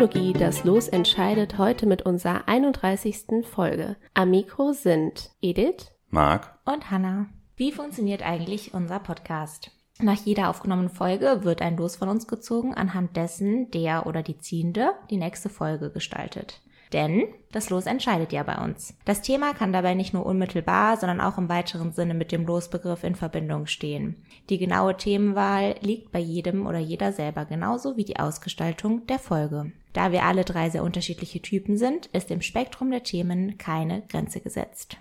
Triologie Das Los entscheidet heute mit unserer 31. Folge. Am Mikro sind Edith, Marc, und Hannah. Wie funktioniert eigentlich unser Podcast? Nach jeder aufgenommenen Folge wird ein Los von uns gezogen, anhand dessen der oder die Ziehende die nächste Folge gestaltet. Denn das Los entscheidet ja bei uns. Das Thema kann dabei nicht nur unmittelbar, sondern auch im weiteren Sinne mit dem Losbegriff in Verbindung stehen. Die genaue Themenwahl liegt bei jedem oder jeder selber genauso wie die Ausgestaltung der Folge. Da wir alle drei sehr unterschiedliche Typen sind, ist im Spektrum der Themen keine Grenze gesetzt.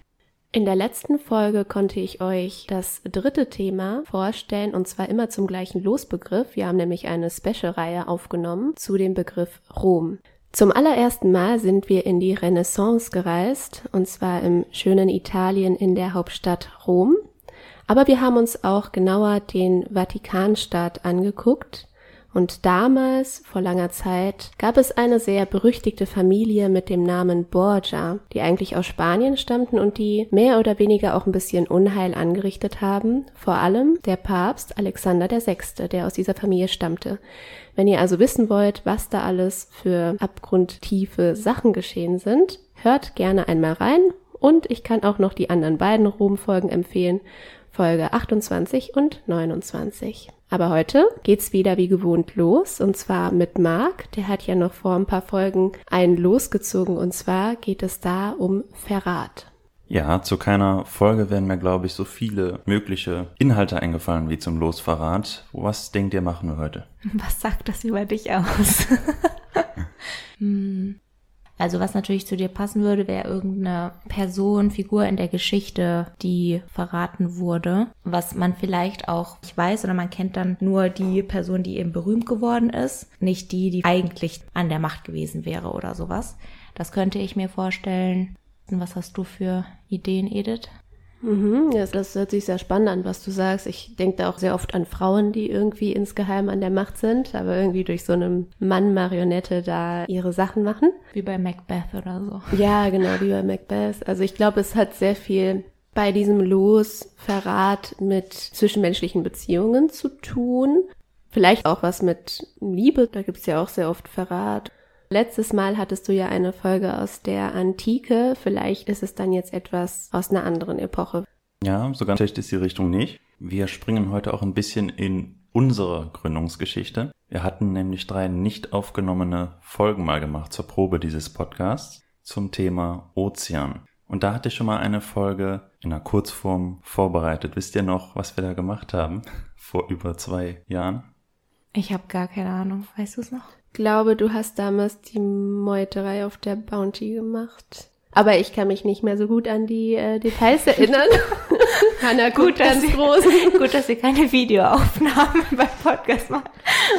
In der letzten Folge konnte ich euch das dritte Thema vorstellen und zwar immer zum gleichen Losbegriff. Wir haben nämlich eine Special-Reihe aufgenommen zu dem Begriff Rom. Zum allerersten Mal sind wir in die Renaissance gereist und zwar im schönen Italien in der Hauptstadt Rom. Aber wir haben uns auch genauer den Vatikanstaat angeguckt und damals, vor langer Zeit, gab es eine sehr berüchtigte Familie mit dem Namen Borgia, die eigentlich aus Spanien stammten und die mehr oder weniger auch ein bisschen Unheil angerichtet haben. Vor allem der Papst Alexander VI., der aus dieser Familie stammte. Wenn ihr also wissen wollt, was da alles für abgrundtiefe Sachen geschehen sind, hört gerne einmal rein. Und ich kann auch noch die anderen beiden Rom-Folgen empfehlen. Folge 28 und 29. Aber heute geht's wieder wie gewohnt los und zwar mit Marc. Der hat ja noch vor ein paar Folgen einen losgezogen und zwar geht es da um Verrat. Ja, zu keiner Folge werden mir, glaube ich, so viele mögliche Inhalte eingefallen wie zum Losverrat. Was denkt ihr, machen wir heute? Was sagt das über dich aus? hm. Also was natürlich zu dir passen würde, wäre irgendeine Person, Figur in der Geschichte, die verraten wurde, was man vielleicht auch nicht weiß oder man kennt dann nur die Person, die eben berühmt geworden ist, nicht die, die eigentlich an der Macht gewesen wäre oder sowas. Das könnte ich mir vorstellen. Was hast du für Ideen, Edith? Mhm, ja, das hört sich sehr spannend an, was du sagst. Ich denke da auch sehr oft an Frauen, die irgendwie insgeheim an der Macht sind, aber irgendwie durch so eine Mann-Marionette da ihre Sachen machen. Wie bei Macbeth oder so. Ja, genau, wie bei Macbeth. Also ich glaube, es hat sehr viel bei diesem Losverrat mit zwischenmenschlichen Beziehungen zu tun. Vielleicht auch was mit Liebe, da gibt's ja auch sehr oft Verrat. Letztes Mal hattest du ja eine Folge aus der Antike. Vielleicht ist es dann jetzt etwas aus einer anderen Epoche. Ja, so ganz schlecht ist die Richtung nicht. Wir springen heute auch ein bisschen in unsere Gründungsgeschichte. Wir hatten nämlich drei nicht aufgenommene Folgen mal gemacht zur Probe dieses Podcasts zum Thema Ozean. Und da hatte ich schon mal eine Folge in einer Kurzform vorbereitet. Wisst ihr noch, was wir da gemacht haben? Vor über zwei Jahren? Ich habe gar keine Ahnung. Weißt du es noch? Glaube, du hast damals die Meuterei auf der Bounty gemacht. Aber ich kann mich nicht mehr so gut an die äh, Details erinnern. Hanna gut, ganz groß. gut, dass wir keine Videoaufnahmen beim Podcast machen.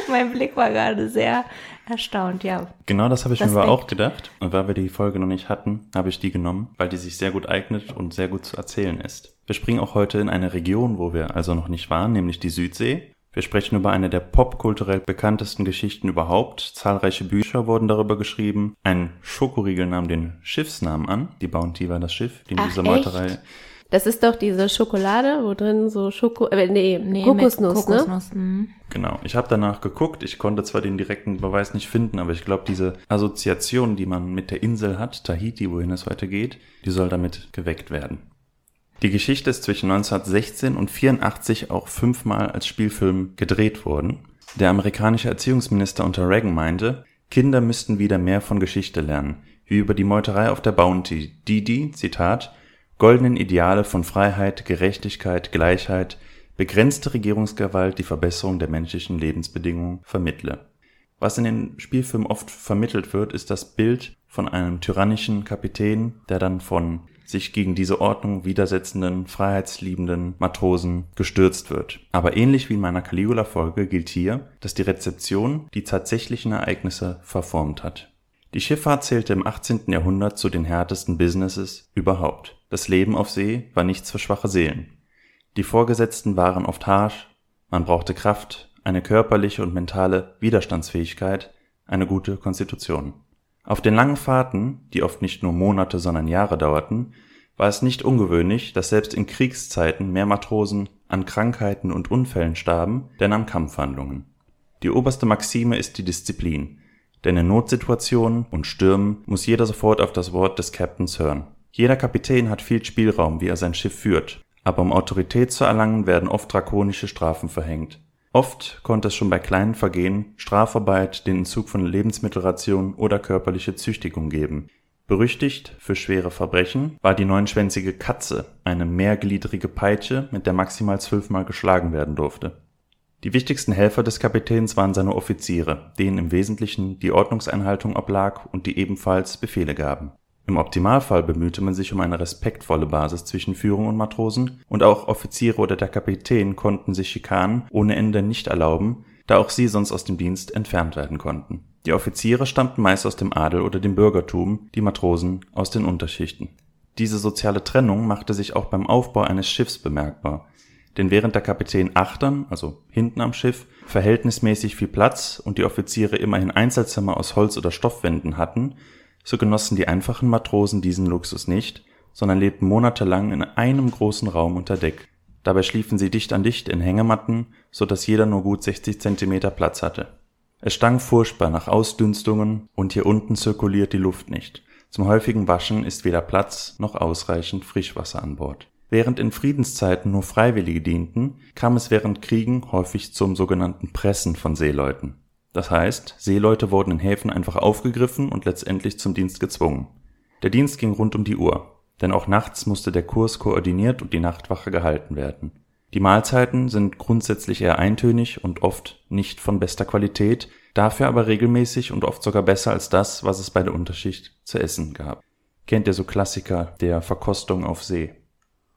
Mein Blick war gerade sehr erstaunt, ja. Genau das habe ich mir aber auch gedacht. Und weil wir die Folge noch nicht hatten, habe ich die genommen, weil die sich sehr gut eignet und sehr gut zu erzählen ist. Wir springen auch heute in eine Region, wo wir also noch nicht waren, nämlich die Südsee. Wir sprechen über eine der popkulturell bekanntesten Geschichten überhaupt. Zahlreiche Bücher wurden darüber geschrieben. Ein Schokoriegel nahm den Schiffsnamen an. Die Bounty war das Schiff, die in Ach, dieser Meuterei. Das ist doch diese Schokolade, wo drin so Schoko, äh, nee, Nee, Kokosnuss, mit ne? Kokosnuss mhm. Genau. Ich habe danach geguckt. Ich konnte zwar den direkten Beweis nicht finden, aber ich glaube, diese Assoziation, die man mit der Insel hat, Tahiti, wohin es heute geht, die soll damit geweckt werden. Die Geschichte ist zwischen 1916 und 84 auch fünfmal als Spielfilm gedreht worden. Der amerikanische Erziehungsminister unter Reagan meinte, Kinder müssten wieder mehr von Geschichte lernen, wie über die Meuterei auf der Bounty, die die, Zitat, goldenen Ideale von Freiheit, Gerechtigkeit, Gleichheit, begrenzte Regierungsgewalt die Verbesserung der menschlichen Lebensbedingungen vermittle. Was in den Spielfilmen oft vermittelt wird, ist das Bild von einem tyrannischen Kapitän, der dann von sich gegen diese Ordnung widersetzenden, freiheitsliebenden Matrosen gestürzt wird. Aber ähnlich wie in meiner Caligula-Folge gilt hier, dass die Rezeption die tatsächlichen Ereignisse verformt hat. Die Schifffahrt zählte im 18. Jahrhundert zu den härtesten Businesses überhaupt. Das Leben auf See war nichts für schwache Seelen. Die Vorgesetzten waren oft harsch, man brauchte Kraft, eine körperliche und mentale Widerstandsfähigkeit, eine gute Konstitution. Auf den langen Fahrten, die oft nicht nur Monate, sondern Jahre dauerten, war es nicht ungewöhnlich, dass selbst in Kriegszeiten mehr Matrosen an Krankheiten und Unfällen starben, denn an Kampfhandlungen. Die oberste Maxime ist die Disziplin, denn in Notsituationen und Stürmen muss jeder sofort auf das Wort des Captains hören. Jeder Kapitän hat viel Spielraum, wie er sein Schiff führt, aber um Autorität zu erlangen, werden oft drakonische Strafen verhängt. Oft konnte es schon bei kleinen Vergehen Strafarbeit, den Entzug von Lebensmittelrationen oder körperliche Züchtigung geben. Berüchtigt für schwere Verbrechen war die neunschwänzige Katze, eine mehrgliedrige Peitsche, mit der maximal zwölfmal geschlagen werden durfte. Die wichtigsten Helfer des Kapitäns waren seine Offiziere, denen im Wesentlichen die Ordnungseinhaltung oblag und die ebenfalls Befehle gaben im Optimalfall bemühte man sich um eine respektvolle Basis zwischen Führung und Matrosen, und auch Offiziere oder der Kapitän konnten sich Schikanen ohne Ende nicht erlauben, da auch sie sonst aus dem Dienst entfernt werden konnten. Die Offiziere stammten meist aus dem Adel oder dem Bürgertum, die Matrosen aus den Unterschichten. Diese soziale Trennung machte sich auch beim Aufbau eines Schiffs bemerkbar, denn während der Kapitän achtern, also hinten am Schiff, verhältnismäßig viel Platz und die Offiziere immerhin Einzelzimmer aus Holz oder Stoffwänden hatten so genossen die einfachen Matrosen diesen Luxus nicht, sondern lebten monatelang in einem großen Raum unter Deck. Dabei schliefen sie dicht an dicht in Hängematten, so dass jeder nur gut 60 Zentimeter Platz hatte. Es stank furchtbar nach Ausdünstungen und hier unten zirkuliert die Luft nicht. Zum häufigen Waschen ist weder Platz noch ausreichend Frischwasser an Bord. Während in Friedenszeiten nur Freiwillige dienten, kam es während Kriegen häufig zum sogenannten Pressen von Seeleuten. Das heißt, Seeleute wurden in Häfen einfach aufgegriffen und letztendlich zum Dienst gezwungen. Der Dienst ging rund um die Uhr, denn auch nachts musste der Kurs koordiniert und die Nachtwache gehalten werden. Die Mahlzeiten sind grundsätzlich eher eintönig und oft nicht von bester Qualität, dafür aber regelmäßig und oft sogar besser als das, was es bei der Unterschicht zu essen gab. Kennt ihr so Klassiker der Verkostung auf See?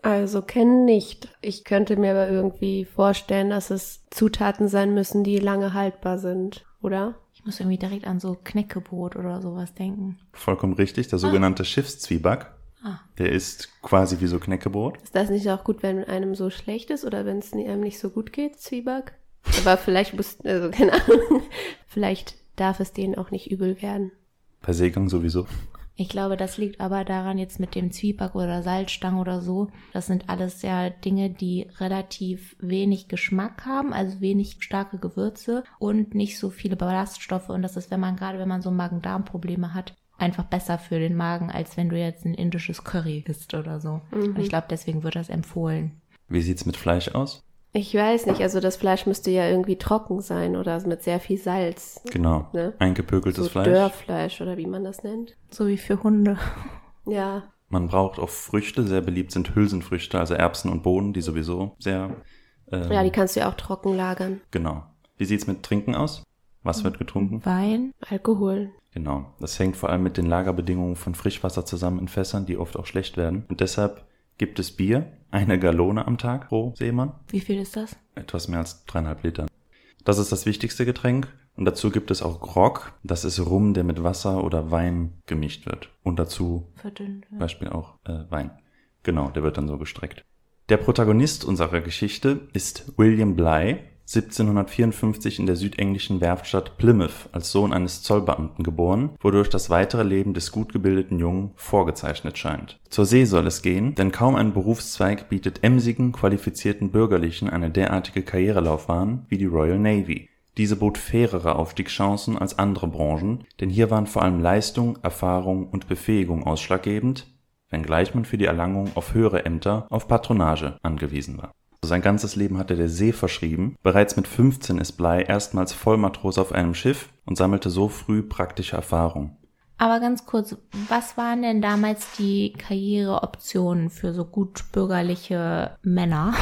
Also kennen nicht. Ich könnte mir aber irgendwie vorstellen, dass es Zutaten sein müssen, die lange haltbar sind, oder? Ich muss irgendwie direkt an so Knäckebrot oder sowas denken. Vollkommen richtig, der sogenannte ah. Schiffszwieback. Ah. Der ist quasi wie so Knäckebrot. Ist das nicht auch gut, wenn einem so schlecht ist oder wenn es einem nicht so gut geht, Zwieback? Aber vielleicht muss, also keine Ahnung, vielleicht darf es denen auch nicht übel werden. Bei Seegang sowieso. Ich glaube, das liegt aber daran jetzt mit dem Zwieback oder Salzstang oder so. Das sind alles ja Dinge, die relativ wenig Geschmack haben, also wenig starke Gewürze und nicht so viele Ballaststoffe. Und das ist, wenn man gerade, wenn man so Magen-Darm-Probleme hat, einfach besser für den Magen, als wenn du jetzt ein indisches Curry isst oder so. Mhm. Und ich glaube, deswegen wird das empfohlen. Wie sieht's mit Fleisch aus? Ich weiß nicht, also das Fleisch müsste ja irgendwie trocken sein oder mit sehr viel Salz. Genau. Ne? Eingepökeltes so Fleisch. Dörrfleisch oder wie man das nennt. So wie für Hunde. Ja. Man braucht auch Früchte, sehr beliebt sind Hülsenfrüchte, also Erbsen und Bohnen, die sowieso sehr. Ähm, ja, die kannst du ja auch trocken lagern. Genau. Wie sieht's mit Trinken aus? Was wird getrunken? Wein, Alkohol. Genau. Das hängt vor allem mit den Lagerbedingungen von Frischwasser zusammen in Fässern, die oft auch schlecht werden. Und deshalb gibt es Bier, eine Gallone am Tag pro Seemann. Wie viel ist das? Etwas mehr als dreieinhalb Liter. Das ist das wichtigste Getränk. Und dazu gibt es auch Grog. Das ist Rum, der mit Wasser oder Wein gemischt wird. Und dazu Verdünnt, ja. Beispiel auch äh, Wein. Genau, der wird dann so gestreckt. Der Protagonist unserer Geschichte ist William Bly, 1754 in der südenglischen Werftstadt Plymouth als Sohn eines Zollbeamten geboren, wodurch das weitere Leben des gut gebildeten Jungen vorgezeichnet scheint. Zur See soll es gehen, denn kaum ein Berufszweig bietet emsigen, qualifizierten Bürgerlichen eine derartige Karrierelaufbahn wie die Royal Navy. Diese bot fairere Aufstiegschancen als andere Branchen, denn hier waren vor allem Leistung, Erfahrung und Befähigung ausschlaggebend, wenngleich man für die Erlangung auf höhere Ämter auf Patronage angewiesen war sein ganzes Leben hat er der See verschrieben. Bereits mit 15 ist Bly erstmals Vollmatrose auf einem Schiff und sammelte so früh praktische Erfahrung. Aber ganz kurz, was waren denn damals die Karriereoptionen für so gut bürgerliche Männer?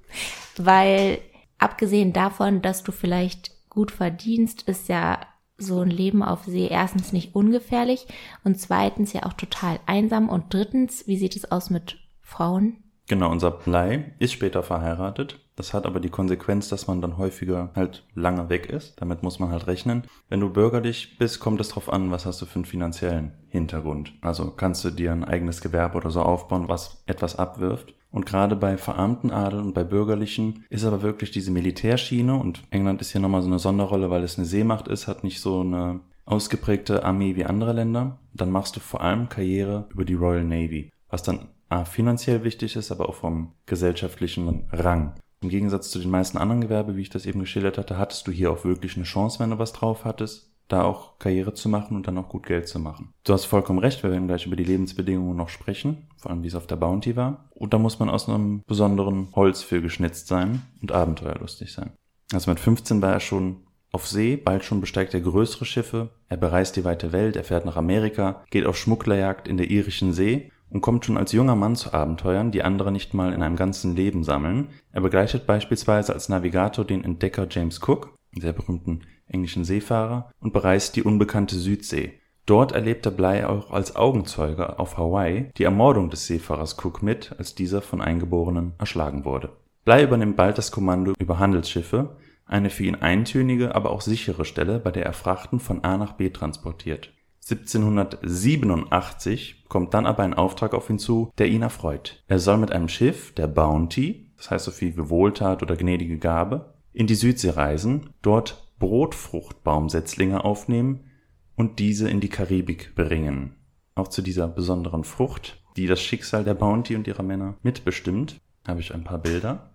Weil abgesehen davon, dass du vielleicht gut verdienst, ist ja so ein Leben auf See erstens nicht ungefährlich und zweitens ja auch total einsam und drittens, wie sieht es aus mit Frauen? Genau, unser Blei ist später verheiratet. Das hat aber die Konsequenz, dass man dann häufiger halt lange weg ist. Damit muss man halt rechnen. Wenn du bürgerlich bist, kommt es drauf an, was hast du für einen finanziellen Hintergrund. Also kannst du dir ein eigenes Gewerbe oder so aufbauen, was etwas abwirft. Und gerade bei verarmten Adel und bei Bürgerlichen ist aber wirklich diese Militärschiene und England ist hier nochmal so eine Sonderrolle, weil es eine Seemacht ist, hat nicht so eine ausgeprägte Armee wie andere Länder, dann machst du vor allem Karriere über die Royal Navy, was dann finanziell wichtig ist, aber auch vom gesellschaftlichen Rang. Im Gegensatz zu den meisten anderen Gewerbe, wie ich das eben geschildert hatte, hattest du hier auch wirklich eine Chance, wenn du was drauf hattest, da auch Karriere zu machen und dann auch gut Geld zu machen. Du hast vollkommen recht, wir werden gleich über die Lebensbedingungen noch sprechen, vor allem wie es auf der Bounty war. Und da muss man aus einem besonderen Holz für geschnitzt sein und abenteuerlustig sein. Also mit 15 war er schon auf See, bald schon besteigt er größere Schiffe, er bereist die weite Welt, er fährt nach Amerika, geht auf Schmugglerjagd in der irischen See und kommt schon als junger Mann zu Abenteuern, die andere nicht mal in einem ganzen Leben sammeln. Er begleitet beispielsweise als Navigator den Entdecker James Cook, sehr berühmten englischen Seefahrer, und bereist die unbekannte Südsee. Dort erlebte Bligh auch als Augenzeuge auf Hawaii die Ermordung des Seefahrers Cook mit, als dieser von Eingeborenen erschlagen wurde. Bligh übernimmt bald das Kommando über Handelsschiffe, eine für ihn eintönige, aber auch sichere Stelle, bei der er Frachten von A nach B transportiert. 1787 kommt dann aber ein Auftrag auf ihn zu, der ihn erfreut. Er soll mit einem Schiff, der Bounty, das heißt so viel wie Wohltat oder gnädige Gabe, in die Südsee reisen, dort Brotfruchtbaumsetzlinge aufnehmen und diese in die Karibik bringen. Auch zu dieser besonderen Frucht, die das Schicksal der Bounty und ihrer Männer mitbestimmt, habe ich ein paar Bilder.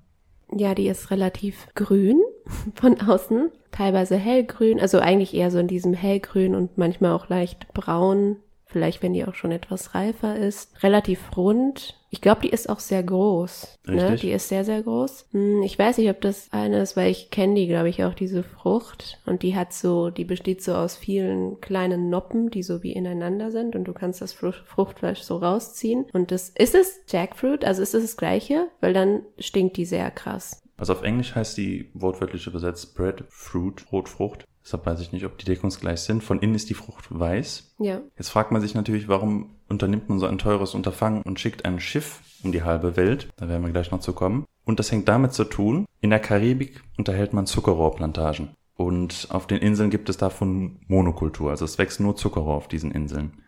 Ja, die ist relativ grün von außen, teilweise hellgrün, also eigentlich eher so in diesem hellgrün und manchmal auch leicht braun, vielleicht wenn die auch schon etwas reifer ist. Relativ rund. Ich glaube, die ist auch sehr groß. Ne? Die ist sehr, sehr groß. Hm, ich weiß nicht, ob das eine ist, weil ich kenne die, glaube ich, auch diese Frucht. Und die hat so, die besteht so aus vielen kleinen Noppen, die so wie ineinander sind. Und du kannst das Fruchtfleisch so rausziehen. Und das, ist es Jackfruit? Also ist es das gleiche? Weil dann stinkt die sehr krass. Also auf Englisch heißt die wortwörtlich übersetzt Breadfruit, Rotfrucht. Deshalb weiß ich nicht, ob die deckungsgleich sind. Von innen ist die Frucht weiß. Ja. Jetzt fragt man sich natürlich, warum unternimmt man so ein teures Unterfangen und schickt ein Schiff um die halbe Welt? Da werden wir gleich noch zu kommen. Und das hängt damit zu tun, in der Karibik unterhält man Zuckerrohrplantagen. Und auf den Inseln gibt es davon Monokultur. Also es wächst nur Zuckerrohr auf diesen Inseln.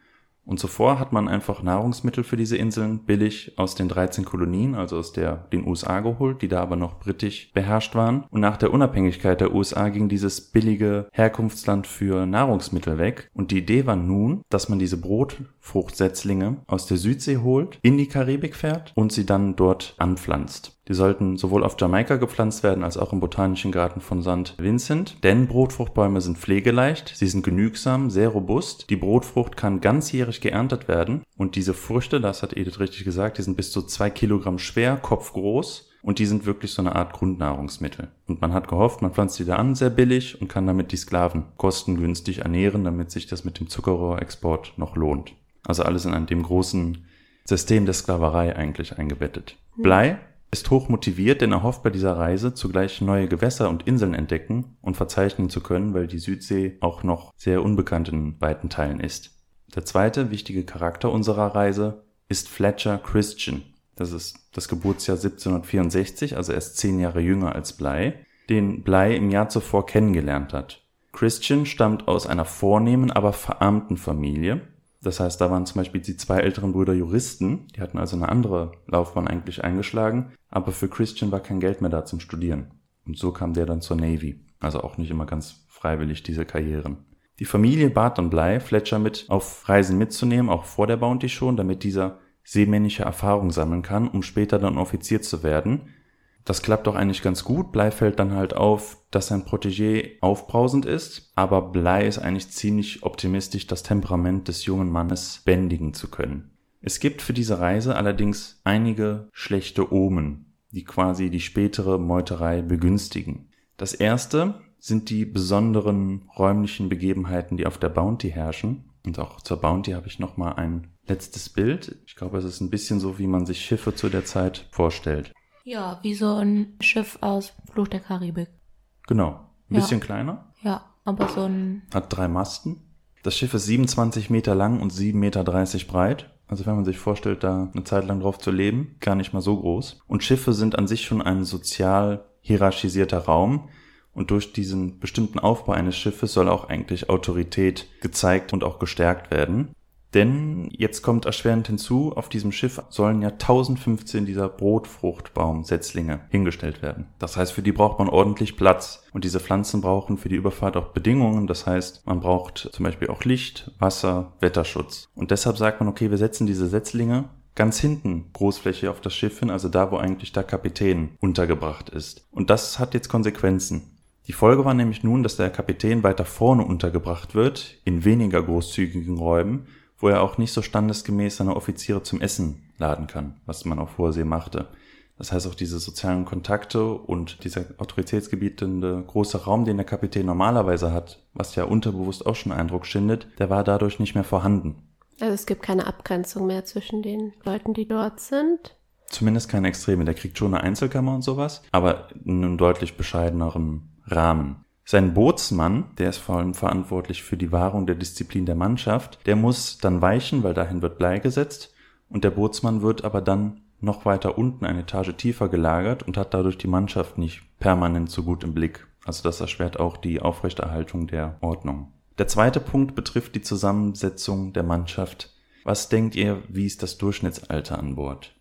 Und zuvor hat man einfach Nahrungsmittel für diese Inseln billig aus den 13 Kolonien, also aus der, den USA geholt, die da aber noch britisch beherrscht waren. Und nach der Unabhängigkeit der USA ging dieses billige Herkunftsland für Nahrungsmittel weg. Und die Idee war nun, dass man diese Brotfruchtsetzlinge aus der Südsee holt, in die Karibik fährt und sie dann dort anpflanzt. Die sollten sowohl auf Jamaika gepflanzt werden als auch im Botanischen Garten von St. Vincent, denn Brotfruchtbäume sind pflegeleicht, sie sind genügsam, sehr robust. Die Brotfrucht kann ganzjährig geerntet werden und diese Früchte, das hat Edith richtig gesagt, die sind bis zu zwei Kilogramm schwer, kopfgroß und die sind wirklich so eine Art Grundnahrungsmittel. Und man hat gehofft, man pflanzt die da an, sehr billig und kann damit die Sklaven kostengünstig ernähren, damit sich das mit dem Zuckerrohrexport noch lohnt. Also alles in dem großen System der Sklaverei eigentlich eingebettet. Hm. Blei ist hoch motiviert, denn er hofft bei dieser Reise zugleich neue Gewässer und Inseln entdecken und verzeichnen zu können, weil die Südsee auch noch sehr unbekannt in weiten Teilen ist. Der zweite wichtige Charakter unserer Reise ist Fletcher Christian. Das ist das Geburtsjahr 1764, also erst zehn Jahre jünger als Bly, den Bly im Jahr zuvor kennengelernt hat. Christian stammt aus einer vornehmen, aber verarmten Familie das heißt, da waren zum Beispiel die zwei älteren Brüder Juristen, die hatten also eine andere Laufbahn eigentlich eingeschlagen, aber für Christian war kein Geld mehr da zum Studieren. Und so kam der dann zur Navy. Also auch nicht immer ganz freiwillig diese Karrieren. Die Familie bat dann Bly, Fletcher mit auf Reisen mitzunehmen, auch vor der Bounty schon, damit dieser seemännische Erfahrung sammeln kann, um später dann Offizier zu werden. Das klappt doch eigentlich ganz gut. Blei fällt dann halt auf, dass sein Protégé aufbrausend ist, aber Blei ist eigentlich ziemlich optimistisch, das Temperament des jungen Mannes bändigen zu können. Es gibt für diese Reise allerdings einige schlechte Omen, die quasi die spätere Meuterei begünstigen. Das erste sind die besonderen räumlichen Begebenheiten, die auf der Bounty herrschen. Und auch zur Bounty habe ich nochmal ein letztes Bild. Ich glaube, es ist ein bisschen so, wie man sich Schiffe zu der Zeit vorstellt. Ja, wie so ein Schiff aus Fluch der Karibik. Genau. Ein bisschen kleiner. Ja, aber so ein. Hat drei Masten. Das Schiff ist 27 Meter lang und 7,30 Meter breit. Also wenn man sich vorstellt, da eine Zeit lang drauf zu leben, gar nicht mal so groß. Und Schiffe sind an sich schon ein sozial hierarchisierter Raum. Und durch diesen bestimmten Aufbau eines Schiffes soll auch eigentlich Autorität gezeigt und auch gestärkt werden. Denn jetzt kommt erschwerend hinzu, auf diesem Schiff sollen ja 1015 dieser Brotfruchtbaumsetzlinge hingestellt werden. Das heißt, für die braucht man ordentlich Platz. Und diese Pflanzen brauchen für die Überfahrt auch Bedingungen. Das heißt, man braucht zum Beispiel auch Licht, Wasser, Wetterschutz. Und deshalb sagt man, okay, wir setzen diese Setzlinge ganz hinten Großfläche auf das Schiff hin, also da, wo eigentlich der Kapitän untergebracht ist. Und das hat jetzt Konsequenzen. Die Folge war nämlich nun, dass der Kapitän weiter vorne untergebracht wird, in weniger großzügigen Räumen, wo er auch nicht so standesgemäß seine Offiziere zum Essen laden kann, was man auf hoher See machte. Das heißt auch diese sozialen Kontakte und dieser autoritätsgebietende große Raum, den der Kapitän normalerweise hat, was ja unterbewusst auch schon Eindruck schindet, der war dadurch nicht mehr vorhanden. Also es gibt keine Abgrenzung mehr zwischen den Leuten, die dort sind. Zumindest keine Extreme. Der kriegt schon eine Einzelkammer und sowas, aber in einem deutlich bescheideneren Rahmen. Sein Bootsmann, der ist vor allem verantwortlich für die Wahrung der Disziplin der Mannschaft, der muss dann weichen, weil dahin wird Blei gesetzt und der Bootsmann wird aber dann noch weiter unten eine Etage tiefer gelagert und hat dadurch die Mannschaft nicht permanent so gut im Blick. Also das erschwert auch die Aufrechterhaltung der Ordnung. Der zweite Punkt betrifft die Zusammensetzung der Mannschaft. Was denkt ihr, wie ist das Durchschnittsalter an Bord?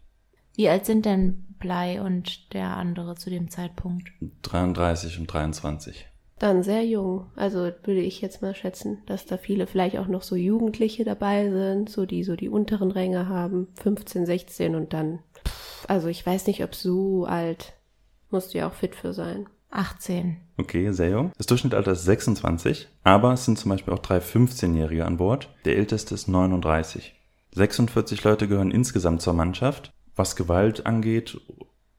Wie alt sind denn Blei und der andere zu dem Zeitpunkt? 33 und 23. Dann sehr jung. Also würde ich jetzt mal schätzen, dass da viele vielleicht auch noch so Jugendliche dabei sind, so die so die unteren Ränge haben, 15, 16 und dann, also ich weiß nicht, ob so alt, musst du ja auch fit für sein. 18. Okay, sehr jung. Das Durchschnittsalter ist 26, aber es sind zum Beispiel auch drei 15-Jährige an Bord. Der älteste ist 39. 46 Leute gehören insgesamt zur Mannschaft. Was Gewalt angeht,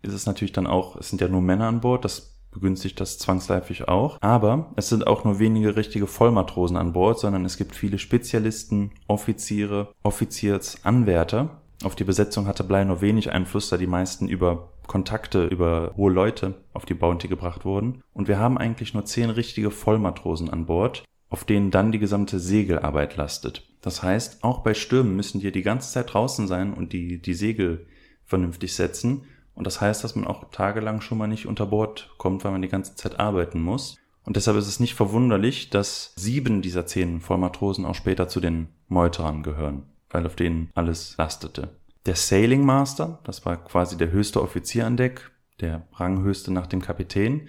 ist es natürlich dann auch, es sind ja nur Männer an Bord, das begünstigt das zwangsläufig auch. Aber es sind auch nur wenige richtige Vollmatrosen an Bord, sondern es gibt viele Spezialisten, Offiziere, Offiziersanwärter. Auf die Besetzung hatte Blei nur wenig Einfluss, da die meisten über Kontakte, über hohe Leute auf die Bounty gebracht wurden. Und wir haben eigentlich nur zehn richtige Vollmatrosen an Bord, auf denen dann die gesamte Segelarbeit lastet. Das heißt, auch bei Stürmen müssen die die ganze Zeit draußen sein und die, die Segel vernünftig setzen. Und das heißt, dass man auch tagelang schon mal nicht unter Bord kommt, weil man die ganze Zeit arbeiten muss. Und deshalb ist es nicht verwunderlich, dass sieben dieser zehn Vollmatrosen auch später zu den Meuterern gehören, weil auf denen alles lastete. Der Sailing Master, das war quasi der höchste Offizier an Deck, der ranghöchste nach dem Kapitän,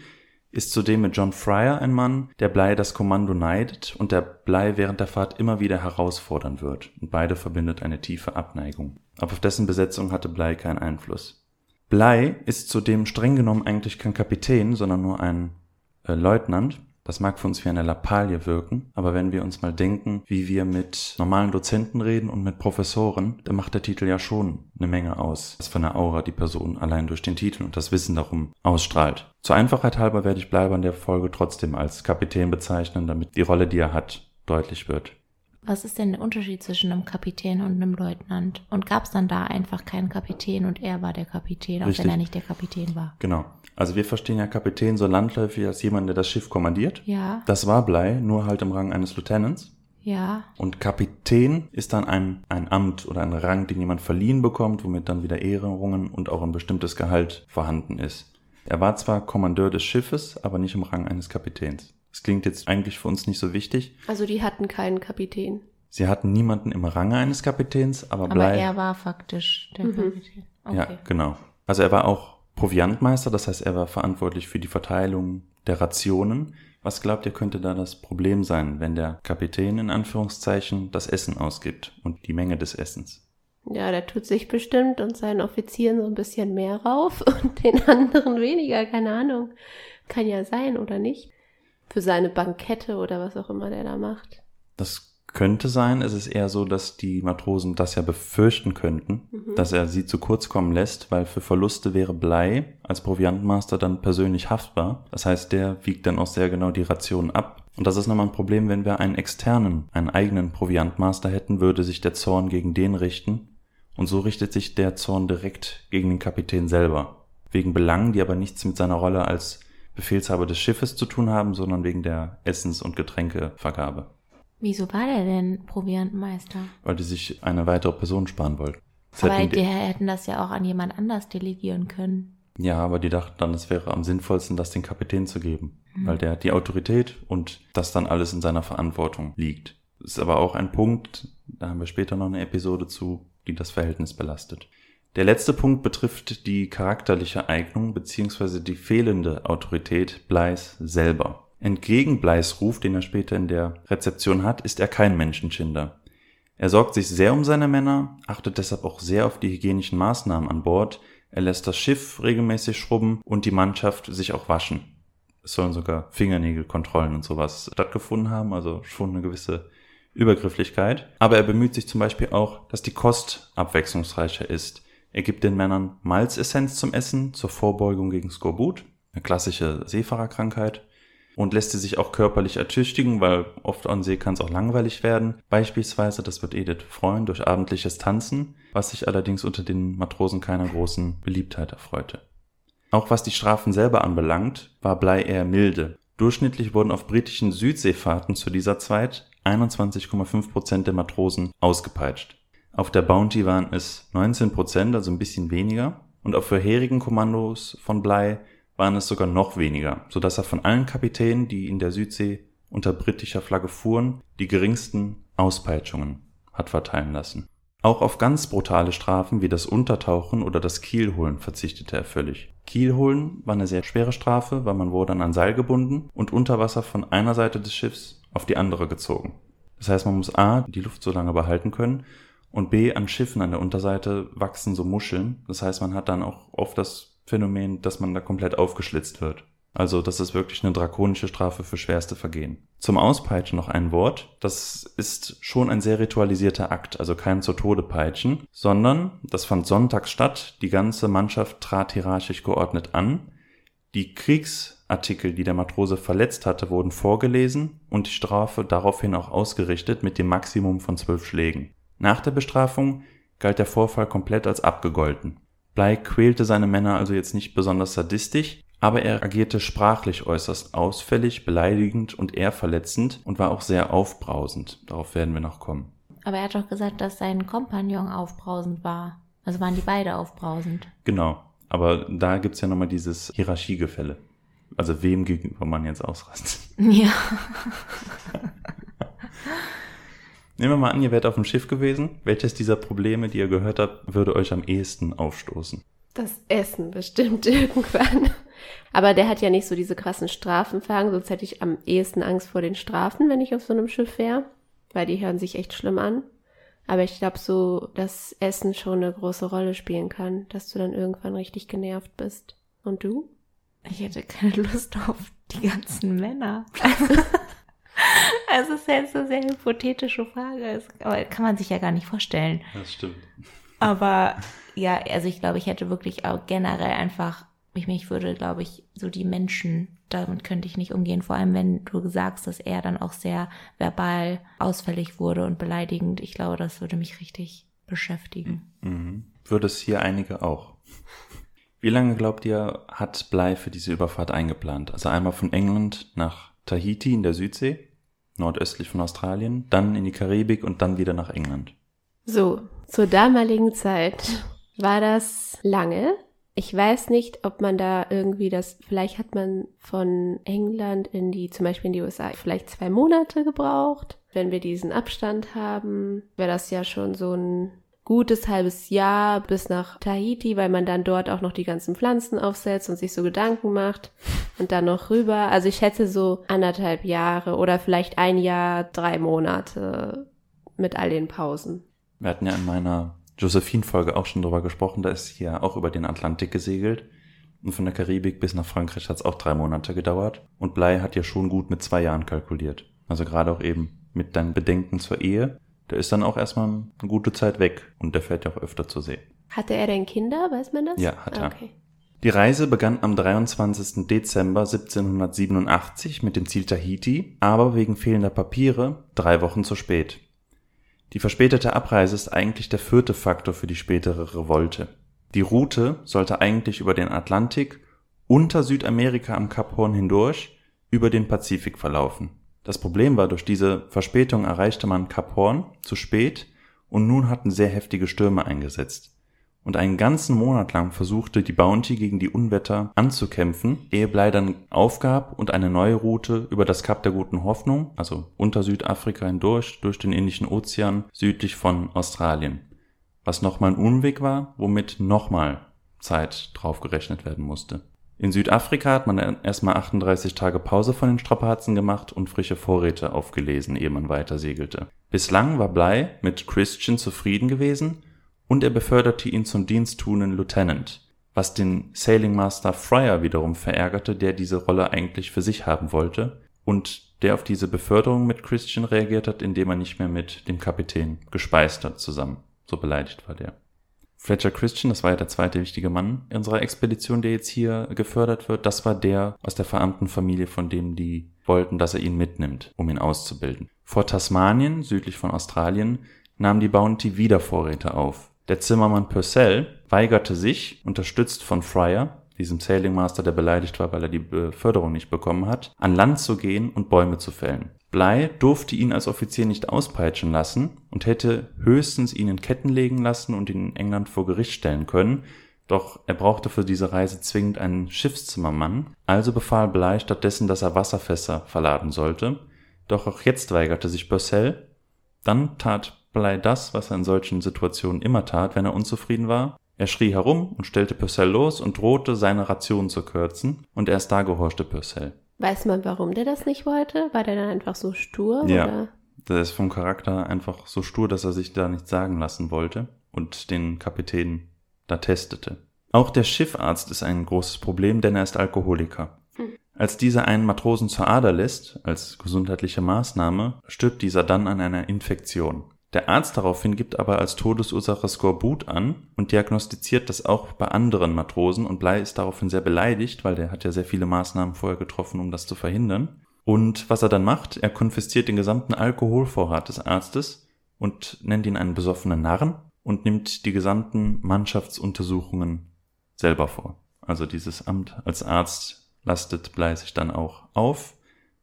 ist zudem mit John Fryer ein Mann, der Bly das Kommando neidet und der Bly während der Fahrt immer wieder herausfordern wird. Und beide verbindet eine tiefe Abneigung. Aber auf dessen Besetzung hatte Bly keinen Einfluss. Blei ist zudem streng genommen eigentlich kein Kapitän, sondern nur ein äh, Leutnant. Das mag für uns wie eine Lappalie wirken, aber wenn wir uns mal denken, wie wir mit normalen Dozenten reden und mit Professoren, dann macht der Titel ja schon eine Menge aus, was für eine Aura die Person allein durch den Titel und das Wissen darum ausstrahlt. Zur Einfachheit halber werde ich Bleiber in der Folge trotzdem als Kapitän bezeichnen, damit die Rolle, die er hat, deutlich wird. Was ist denn der Unterschied zwischen einem Kapitän und einem Leutnant? Und gab es dann da einfach keinen Kapitän und er war der Kapitän, auch Richtig. wenn er nicht der Kapitän war? Genau. Also wir verstehen ja Kapitän so landläufig als jemand, der das Schiff kommandiert. Ja, Das war Blei, nur halt im Rang eines Lieutenants. ja. Und Kapitän ist dann ein, ein Amt oder ein Rang, den jemand verliehen bekommt, womit dann wieder Ehrungen und auch ein bestimmtes Gehalt vorhanden ist. Er war zwar Kommandeur des Schiffes, aber nicht im Rang eines Kapitäns. Das klingt jetzt eigentlich für uns nicht so wichtig. Also die hatten keinen Kapitän. Sie hatten niemanden im Range eines Kapitäns, aber Aber Blei. er war faktisch der Mhm. Kapitän. Okay. Ja, genau. Also er war auch Proviantmeister, das heißt, er war verantwortlich für die Verteilung der Rationen. Was glaubt ihr, könnte da das Problem sein, wenn der Kapitän in Anführungszeichen das Essen ausgibt und die Menge des Essens? Ja, der tut sich bestimmt und seinen Offizieren so ein bisschen mehr rauf und den anderen weniger, keine Ahnung. Kann ja sein, oder nicht? Für seine Bankette oder was auch immer der da macht. Das könnte sein. Es ist eher so, dass die Matrosen das ja befürchten könnten, Mhm. dass er sie zu kurz kommen lässt, weil für Verluste wäre Blei als Proviantmaster dann persönlich haftbar. Das heißt, der wiegt dann auch sehr genau die Rationen ab. Und das ist nochmal ein Problem, wenn wir einen externen, einen eigenen Proviantmaster hätten, würde sich der Zorn gegen den richten. Und so richtet sich der Zorn direkt gegen den Kapitän selber. Wegen Belangen, die aber nichts mit seiner Rolle als Befehlshaber des Schiffes zu tun haben, sondern wegen der Essens- und Getränkevergabe. Wieso war der denn Proviantmeister? weil die sich eine weitere Person sparen wollten. Das Aber hätten die hätten das ja auch an jemand anders delegieren können. ja, aber die dachten dann, es wäre am sinnvollsten, das den Kapitän zu geben, Mhm. weil der hat die Autorität und das dann alles in seiner Verantwortung liegt. Ist aber auch ein Punkt, Da haben wir später noch eine Episode zu, die das Verhältnis belastet. Der letzte Punkt betrifft die charakterliche Eignung bzw. die fehlende Autorität Bleis selber. Entgegen Bleis Ruf, den er später in der Rezeption hat, ist er kein Menschenschinder. Er sorgt sich sehr um seine Männer, achtet deshalb auch sehr auf die hygienischen Maßnahmen an Bord, er lässt das Schiff regelmäßig schrubben und die Mannschaft sich auch waschen. Es sollen sogar Fingernägelkontrollen und sowas stattgefunden haben, also schon eine gewisse Übergrifflichkeit. Aber er bemüht sich zum Beispiel auch, dass die Kost abwechslungsreicher ist. Er gibt den Männern Malzessenz zum Essen zur Vorbeugung gegen Skorbut, eine klassische Seefahrerkrankheit und lässt sie sich auch körperlich ertüchtigen, weil oft an See kann es auch langweilig werden. Beispielsweise, das wird Edith freuen, durch abendliches Tanzen, was sich allerdings unter den Matrosen keiner großen Beliebtheit erfreute. Auch was die Strafen selber anbelangt, war Blei eher milde. Durchschnittlich wurden auf britischen Südseefahrten zu dieser Zeit 21,5 Prozent der Matrosen ausgepeitscht. Auf der Bounty waren es 19 Prozent, also ein bisschen weniger. Und auf vorherigen Kommandos von Blei waren es sogar noch weniger, so dass er von allen Kapitänen, die in der Südsee unter britischer Flagge fuhren, die geringsten Auspeitschungen hat verteilen lassen. Auch auf ganz brutale Strafen wie das Untertauchen oder das Kielholen verzichtete er völlig. Kielholen war eine sehr schwere Strafe, weil man wurde an ein Seil gebunden und unter Wasser von einer Seite des Schiffs auf die andere gezogen. Das heißt, man muss A, die Luft so lange behalten können und B, an Schiffen an der Unterseite wachsen so Muscheln. Das heißt, man hat dann auch oft das Phänomen, dass man da komplett aufgeschlitzt wird. Also das ist wirklich eine drakonische Strafe für schwerste Vergehen. Zum Auspeitschen noch ein Wort. Das ist schon ein sehr ritualisierter Akt, also kein zu Tode peitschen, sondern das fand sonntags statt. Die ganze Mannschaft trat hierarchisch geordnet an. Die Kriegsartikel, die der Matrose verletzt hatte, wurden vorgelesen und die Strafe daraufhin auch ausgerichtet mit dem Maximum von zwölf Schlägen. Nach der Bestrafung galt der Vorfall komplett als abgegolten. Blei quälte seine Männer also jetzt nicht besonders sadistisch, aber er agierte sprachlich äußerst ausfällig, beleidigend und eher verletzend und war auch sehr aufbrausend. Darauf werden wir noch kommen. Aber er hat doch gesagt, dass sein Kompagnon aufbrausend war. Also waren die beide aufbrausend. Genau. Aber da gibt's ja nochmal dieses Hierarchiegefälle. Also wem gegenüber man jetzt ausrastet. Ja. Nehmen wir mal an, ihr wärt auf dem Schiff gewesen. Welches dieser Probleme, die ihr gehört habt, würde euch am ehesten aufstoßen? Das Essen bestimmt irgendwann. Aber der hat ja nicht so diese krassen Strafen verhangen, sonst hätte ich am ehesten Angst vor den Strafen, wenn ich auf so einem Schiff wäre, weil die hören sich echt schlimm an. Aber ich glaube so, dass Essen schon eine große Rolle spielen kann, dass du dann irgendwann richtig genervt bist. Und du? Ich hätte keine Lust auf die ganzen Männer. Also es ist jetzt eine sehr hypothetische Frage. aber kann man sich ja gar nicht vorstellen. Das stimmt. Aber ja, also ich glaube, ich hätte wirklich auch generell einfach, ich, mich würde, glaube ich, so die Menschen, damit könnte ich nicht umgehen. Vor allem, wenn du sagst, dass er dann auch sehr verbal ausfällig wurde und beleidigend. Ich glaube, das würde mich richtig beschäftigen. Mhm. Würde es hier einige auch. Wie lange glaubt ihr, hat Blei für diese Überfahrt eingeplant? Also einmal von England nach Tahiti in der Südsee, nordöstlich von Australien, dann in die Karibik und dann wieder nach England. So, zur damaligen Zeit war das lange. Ich weiß nicht, ob man da irgendwie das, vielleicht hat man von England in die, zum Beispiel in die USA, vielleicht zwei Monate gebraucht. Wenn wir diesen Abstand haben, wäre das ja schon so ein gutes halbes Jahr bis nach Tahiti, weil man dann dort auch noch die ganzen Pflanzen aufsetzt und sich so Gedanken macht und dann noch rüber. Also ich schätze so anderthalb Jahre oder vielleicht ein Jahr, drei Monate mit all den Pausen. Wir hatten ja in meiner Josephine-Folge auch schon drüber gesprochen, da ist hier auch über den Atlantik gesegelt. Und von der Karibik bis nach Frankreich hat es auch drei Monate gedauert. Und Blei hat ja schon gut mit zwei Jahren kalkuliert. Also gerade auch eben mit deinen Bedenken zur Ehe der ist dann auch erstmal eine gute Zeit weg und der fährt ja auch öfter zur See. Hatte er denn Kinder, weiß man das? Ja, hat er. Okay. Die Reise begann am 23. Dezember 1787 mit dem Ziel Tahiti, aber wegen fehlender Papiere drei Wochen zu spät. Die verspätete Abreise ist eigentlich der vierte Faktor für die spätere Revolte. Die Route sollte eigentlich über den Atlantik, unter Südamerika am Kap Horn hindurch, über den Pazifik verlaufen. Das Problem war, durch diese Verspätung erreichte man Kap Horn zu spät und nun hatten sehr heftige Stürme eingesetzt. und einen ganzen Monat lang versuchte die Bounty gegen die Unwetter anzukämpfen, ehe Bligh dann aufgab und eine neue Route über das Kap der Guten Hoffnung, also unter Südafrika hindurch, durch den Indischen Ozean, südlich von Australien. Was nochmal ein Unweg war, womit nochmal Zeit drauf gerechnet werden musste. In Südafrika hat man erstmal 38 Tage Pause von den Strapazen gemacht und frische Vorräte aufgelesen, ehe man weiter segelte. Bislang war Bligh mit Christian zufrieden gewesen und er beförderte ihn zum diensttuenden Lieutenant, was den Sailing Master Fryer wiederum verärgerte, der diese Rolle eigentlich für sich haben wollte und der auf diese Beförderung mit Christian reagiert hat, indem er nicht mehr mit dem Kapitän gespeist hat zusammen. So beleidigt war der. Fletcher Christian, das war ja der zweite wichtige Mann unserer Expedition, der jetzt hier gefördert wird, das war der aus der verarmten Familie, von dem die wollten, dass er ihn mitnimmt, um ihn auszubilden. Vor Tasmanien, südlich von Australien, nahm die Bounty wieder Vorräte auf. Der Zimmermann Purcell weigerte sich, unterstützt von Fryer, diesem Sailing Master, der beleidigt war, weil er die Beförderung nicht bekommen hat, an Land zu gehen und Bäume zu fällen. Bligh durfte ihn als Offizier nicht auspeitschen lassen und hätte höchstens ihn in Ketten legen lassen und ihn in England vor Gericht stellen können, doch er brauchte für diese Reise zwingend einen Schiffszimmermann, also befahl Bligh stattdessen, dass er Wasserfässer verladen sollte, doch auch jetzt weigerte sich Purcell. Dann tat Bligh das, was er in solchen Situationen immer tat, wenn er unzufrieden war. Er schrie herum und stellte Purcell los und drohte, seine Ration zu kürzen, und erst da gehorchte Purcell. Weiß man, warum der das nicht wollte? War der dann einfach so stur? Ja. Oder? Der ist vom Charakter einfach so stur, dass er sich da nichts sagen lassen wollte und den Kapitän da testete. Auch der Schiffarzt ist ein großes Problem, denn er ist Alkoholiker. Hm. Als dieser einen Matrosen zur Ader lässt, als gesundheitliche Maßnahme, stirbt dieser dann an einer Infektion. Der Arzt daraufhin gibt aber als Todesursache Skorbut an und diagnostiziert das auch bei anderen Matrosen und Blei ist daraufhin sehr beleidigt, weil der hat ja sehr viele Maßnahmen vorher getroffen, um das zu verhindern. Und was er dann macht, er konfisziert den gesamten Alkoholvorrat des Arztes und nennt ihn einen besoffenen Narren und nimmt die gesamten Mannschaftsuntersuchungen selber vor. Also dieses Amt als Arzt lastet Blei sich dann auch auf,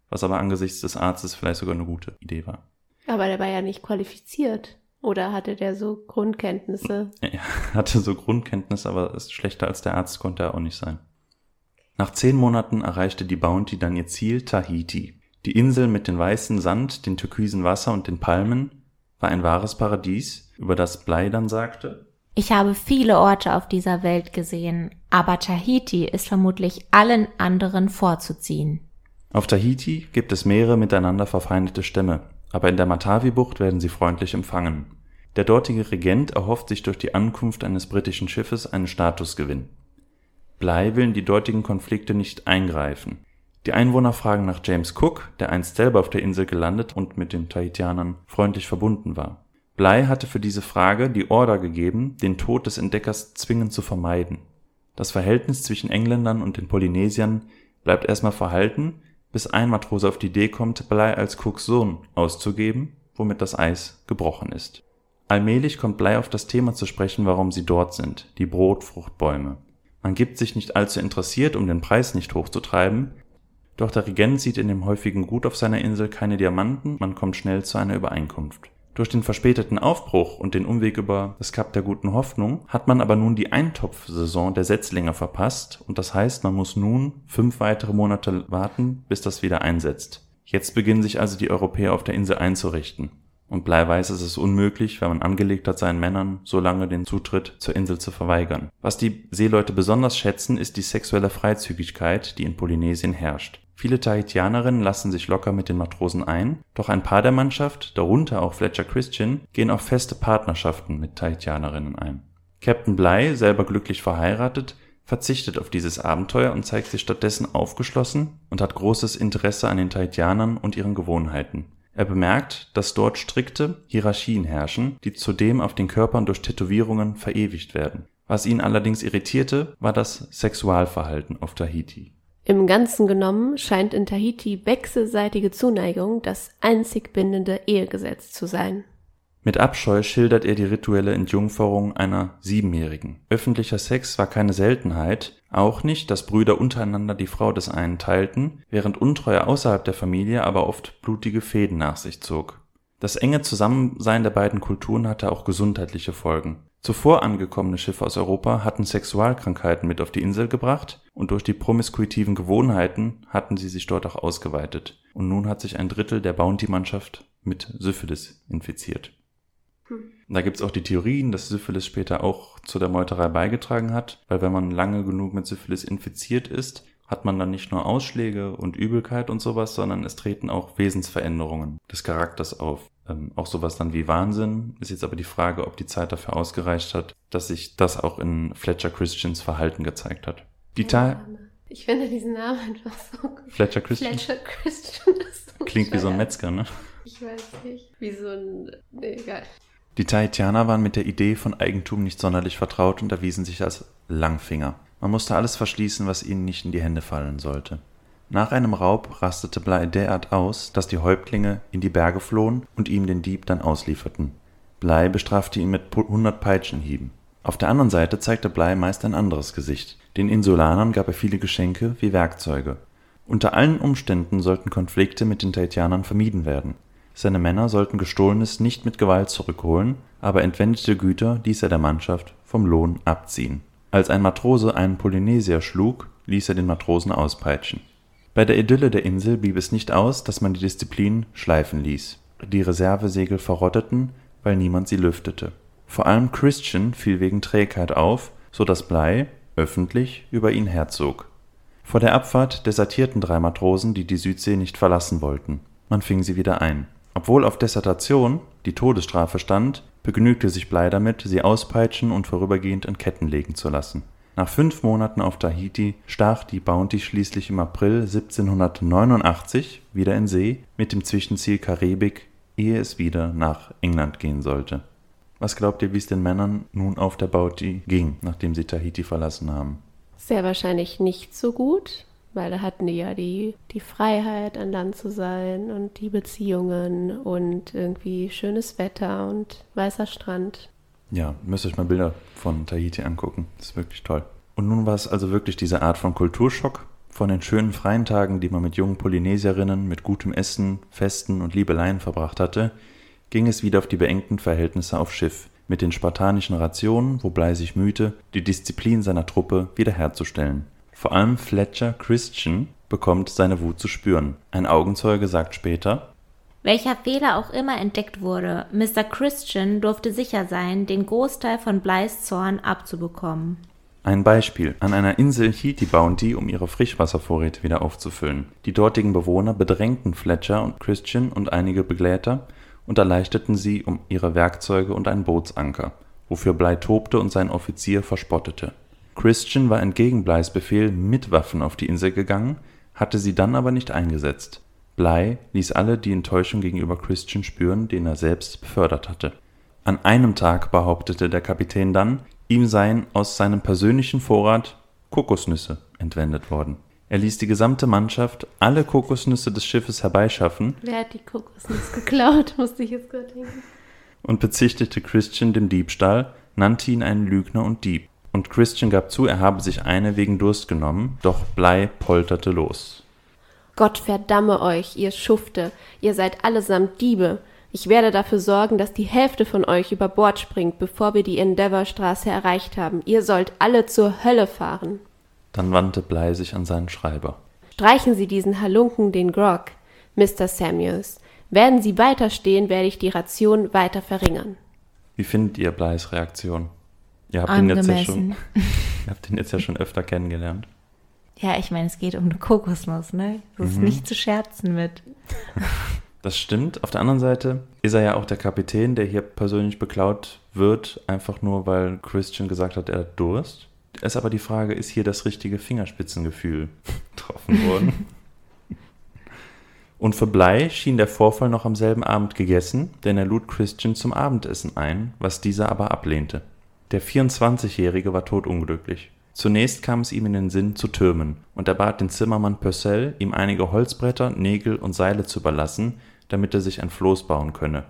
was aber angesichts des Arztes vielleicht sogar eine gute Idee war. Aber der war ja nicht qualifiziert. Oder hatte der so Grundkenntnisse? Er hatte so Grundkenntnisse, aber ist schlechter als der Arzt konnte er auch nicht sein. Nach zehn Monaten erreichte die Bounty dann ihr Ziel Tahiti. Die Insel mit dem weißen Sand, dem türkisen Wasser und den Palmen war ein wahres Paradies, über das Blei dann sagte, Ich habe viele Orte auf dieser Welt gesehen, aber Tahiti ist vermutlich allen anderen vorzuziehen. Auf Tahiti gibt es mehrere miteinander verfeindete Stämme, aber in der Matawi-Bucht werden sie freundlich empfangen. Der dortige Regent erhofft sich durch die Ankunft eines britischen Schiffes einen Statusgewinn. Bligh will in die dortigen Konflikte nicht eingreifen. Die Einwohner fragen nach James Cook, der einst selber auf der Insel gelandet und mit den Tahitianern freundlich verbunden war. Bligh hatte für diese Frage die Order gegeben, den Tod des Entdeckers zwingend zu vermeiden. Das Verhältnis zwischen Engländern und den Polynesiern bleibt erstmal verhalten, bis ein Matrose auf die Idee kommt, Bligh als Cooks Sohn auszugeben, womit das Eis gebrochen ist. Allmählich kommt Bligh auf das Thema zu sprechen, warum sie dort sind, die Brotfruchtbäume. Man gibt sich nicht allzu interessiert, um den Preis nicht hochzutreiben, doch der Regent sieht in dem häufigen Gut auf seiner Insel keine Diamanten, man kommt schnell zu einer Übereinkunft. Durch den verspäteten Aufbruch und den Umweg über das Kap der Guten Hoffnung hat man aber nun die Eintopfsaison der Setzlinge verpasst und das heißt, man muss nun fünf weitere Monate warten, bis das wieder einsetzt. Jetzt beginnen sich also die Europäer auf der Insel einzurichten. Und bleiweise ist es unmöglich, wenn man angelegt hat, seinen Männern so lange den Zutritt zur Insel zu verweigern. Was die Seeleute besonders schätzen, ist die sexuelle Freizügigkeit, die in Polynesien herrscht. Viele Tahitianerinnen lassen sich locker mit den Matrosen ein, doch ein paar der Mannschaft, darunter auch Fletcher Christian, gehen auf feste Partnerschaften mit Tahitianerinnen ein. Captain Bligh, selber glücklich verheiratet, verzichtet auf dieses Abenteuer und zeigt sich stattdessen aufgeschlossen und hat großes Interesse an den Tahitianern und ihren Gewohnheiten. Er bemerkt, dass dort strikte Hierarchien herrschen, die zudem auf den Körpern durch Tätowierungen verewigt werden. Was ihn allerdings irritierte, war das Sexualverhalten auf Tahiti. Im Ganzen genommen scheint in Tahiti wechselseitige Zuneigung das einzig bindende Ehegesetz zu sein. Mit Abscheu schildert er die rituelle Entjungferung einer Siebenjährigen. Öffentlicher Sex war keine Seltenheit, auch nicht, dass Brüder untereinander die Frau des einen teilten, während Untreue außerhalb der Familie aber oft blutige Fäden nach sich zog. Das enge Zusammensein der beiden Kulturen hatte auch gesundheitliche Folgen. Zuvor angekommene Schiffe aus Europa hatten Sexualkrankheiten mit auf die Insel gebracht und durch die promiskuitiven Gewohnheiten hatten sie sich dort auch ausgeweitet. Und nun hat sich ein Drittel der Bounty-Mannschaft mit Syphilis infiziert. Hm. Da gibt's auch die Theorien, dass Syphilis später auch zu der Meuterei beigetragen hat, weil wenn man lange genug mit Syphilis infiziert ist, hat man dann nicht nur Ausschläge und Übelkeit und sowas, sondern es treten auch Wesensveränderungen des Charakters auf. Ähm, auch sowas dann wie Wahnsinn. Ist jetzt aber die Frage, ob die Zeit dafür ausgereicht hat, dass sich das auch in Fletcher Christians Verhalten gezeigt hat. Die ja, ich finde diesen Namen einfach so gut. Fletcher Christian? Fletcher Christian ist so Klingt wie so ein Metzger, ne? Ich weiß nicht. Wie so ein... Nee, egal. Die Tahitianer waren mit der Idee von Eigentum nicht sonderlich vertraut und erwiesen sich als Langfinger. Man musste alles verschließen, was ihnen nicht in die Hände fallen sollte. Nach einem Raub rastete Blei derart aus, dass die Häuptlinge in die Berge flohen und ihm den Dieb dann auslieferten. Blei bestrafte ihn mit hundert Peitschenhieben. Auf der anderen Seite zeigte Blei meist ein anderes Gesicht. Den Insulanern gab er viele Geschenke wie Werkzeuge. Unter allen Umständen sollten Konflikte mit den Tahitianern vermieden werden. Seine Männer sollten Gestohlenes nicht mit Gewalt zurückholen, aber entwendete Güter ließ er der Mannschaft vom Lohn abziehen. Als ein Matrose einen Polynesier schlug, ließ er den Matrosen auspeitschen bei der Idylle der Insel blieb es nicht aus, dass man die Disziplin schleifen ließ. Die Reservesegel verrotteten, weil niemand sie lüftete. Vor allem Christian fiel wegen Trägheit auf, so dass Bligh öffentlich über ihn herzog. Vor der Abfahrt desertierten drei Matrosen, die die Südsee nicht verlassen wollten. Man fing sie wieder ein. Obwohl auf Desertation die Todesstrafe stand, begnügte sich Bligh damit, sie auspeitschen und vorübergehend in Ketten legen zu lassen nach fünf Monaten auf Tahiti stach die Bounty schließlich im April 1789 wieder in See mit dem Zwischenziel Karibik, ehe es wieder nach England gehen sollte. Was glaubt ihr, wie es den Männern nun auf der Bounty ging, nachdem sie Tahiti verlassen haben? Sehr wahrscheinlich nicht so gut, weil da hatten die ja die, die Freiheit, an Land zu sein und die Beziehungen und irgendwie schönes Wetter und weißer Strand. Ja, müsst euch mal Bilder von Tahiti angucken. Das ist wirklich toll. Und nun war es also wirklich diese Art von Kulturschock. Von den schönen freien Tagen, die man mit jungen Polynesierinnen, mit gutem Essen, Festen und Liebeleien verbracht hatte, ging es wieder auf die beengten Verhältnisse auf Schiff, mit den spartanischen Rationen, wo Blei sich mühte, die Disziplin seiner Truppe wiederherzustellen. Vor allem Fletcher Christian bekommt seine Wut zu spüren. Ein Augenzeuge sagt später, welcher Fehler auch immer entdeckt wurde, Mr. Christian durfte sicher sein, den Großteil von Bleis Zorn abzubekommen. Ein Beispiel. An einer Insel hielt die Bounty, um ihre Frischwasservorräte wieder aufzufüllen. Die dortigen Bewohner bedrängten Fletcher und Christian und einige Begleiter und erleichterten sie um ihre Werkzeuge und einen Bootsanker, wofür Blei tobte und sein Offizier verspottete. Christian war entgegen Bleis Befehl mit Waffen auf die Insel gegangen, hatte sie dann aber nicht eingesetzt. Bligh ließ alle die Enttäuschung gegenüber Christian spüren, den er selbst befördert hatte. An einem Tag behauptete der Kapitän dann, ihm seien aus seinem persönlichen Vorrat Kokosnüsse entwendet worden. Er ließ die gesamte Mannschaft alle Kokosnüsse des Schiffes herbeischaffen. Wer hat die Kokosnuss geklaut, musste ich jetzt gerade denken. Und bezichtigte Christian dem Diebstahl, nannte ihn einen Lügner und Dieb. Und Christian gab zu, er habe sich eine wegen Durst genommen, doch Blei polterte los. Gott verdamme euch, ihr Schufte, ihr seid allesamt Diebe. Ich werde dafür sorgen, dass die Hälfte von euch über Bord springt, bevor wir die Endeavour-Straße erreicht haben. Ihr sollt alle zur Hölle fahren. Dann wandte Blei sich an seinen Schreiber. Streichen Sie diesen Halunken den Grog, Mr. Samuels. Werden Sie weiterstehen, werde ich die Ration weiter verringern. Wie findet ihr Bleis Reaktion? Ihr habt, ihn jetzt ja schon, ihr habt ihn jetzt ja schon öfter kennengelernt. Ja, ich meine, es geht um eine Kokosnuss, ne? Das ist mhm. nicht zu scherzen mit. Das stimmt. Auf der anderen Seite ist er ja auch der Kapitän, der hier persönlich beklaut wird, einfach nur, weil Christian gesagt hat, er hat Durst. Es ist aber die Frage, ist hier das richtige Fingerspitzengefühl getroffen worden? Und für Blei schien der Vorfall noch am selben Abend gegessen, denn er lud Christian zum Abendessen ein, was dieser aber ablehnte. Der 24-Jährige war todunglücklich. Zunächst kam es ihm in den Sinn, zu türmen, und er bat den Zimmermann Purcell, ihm einige Holzbretter, Nägel und Seile zu überlassen, damit er sich ein Floß bauen könne,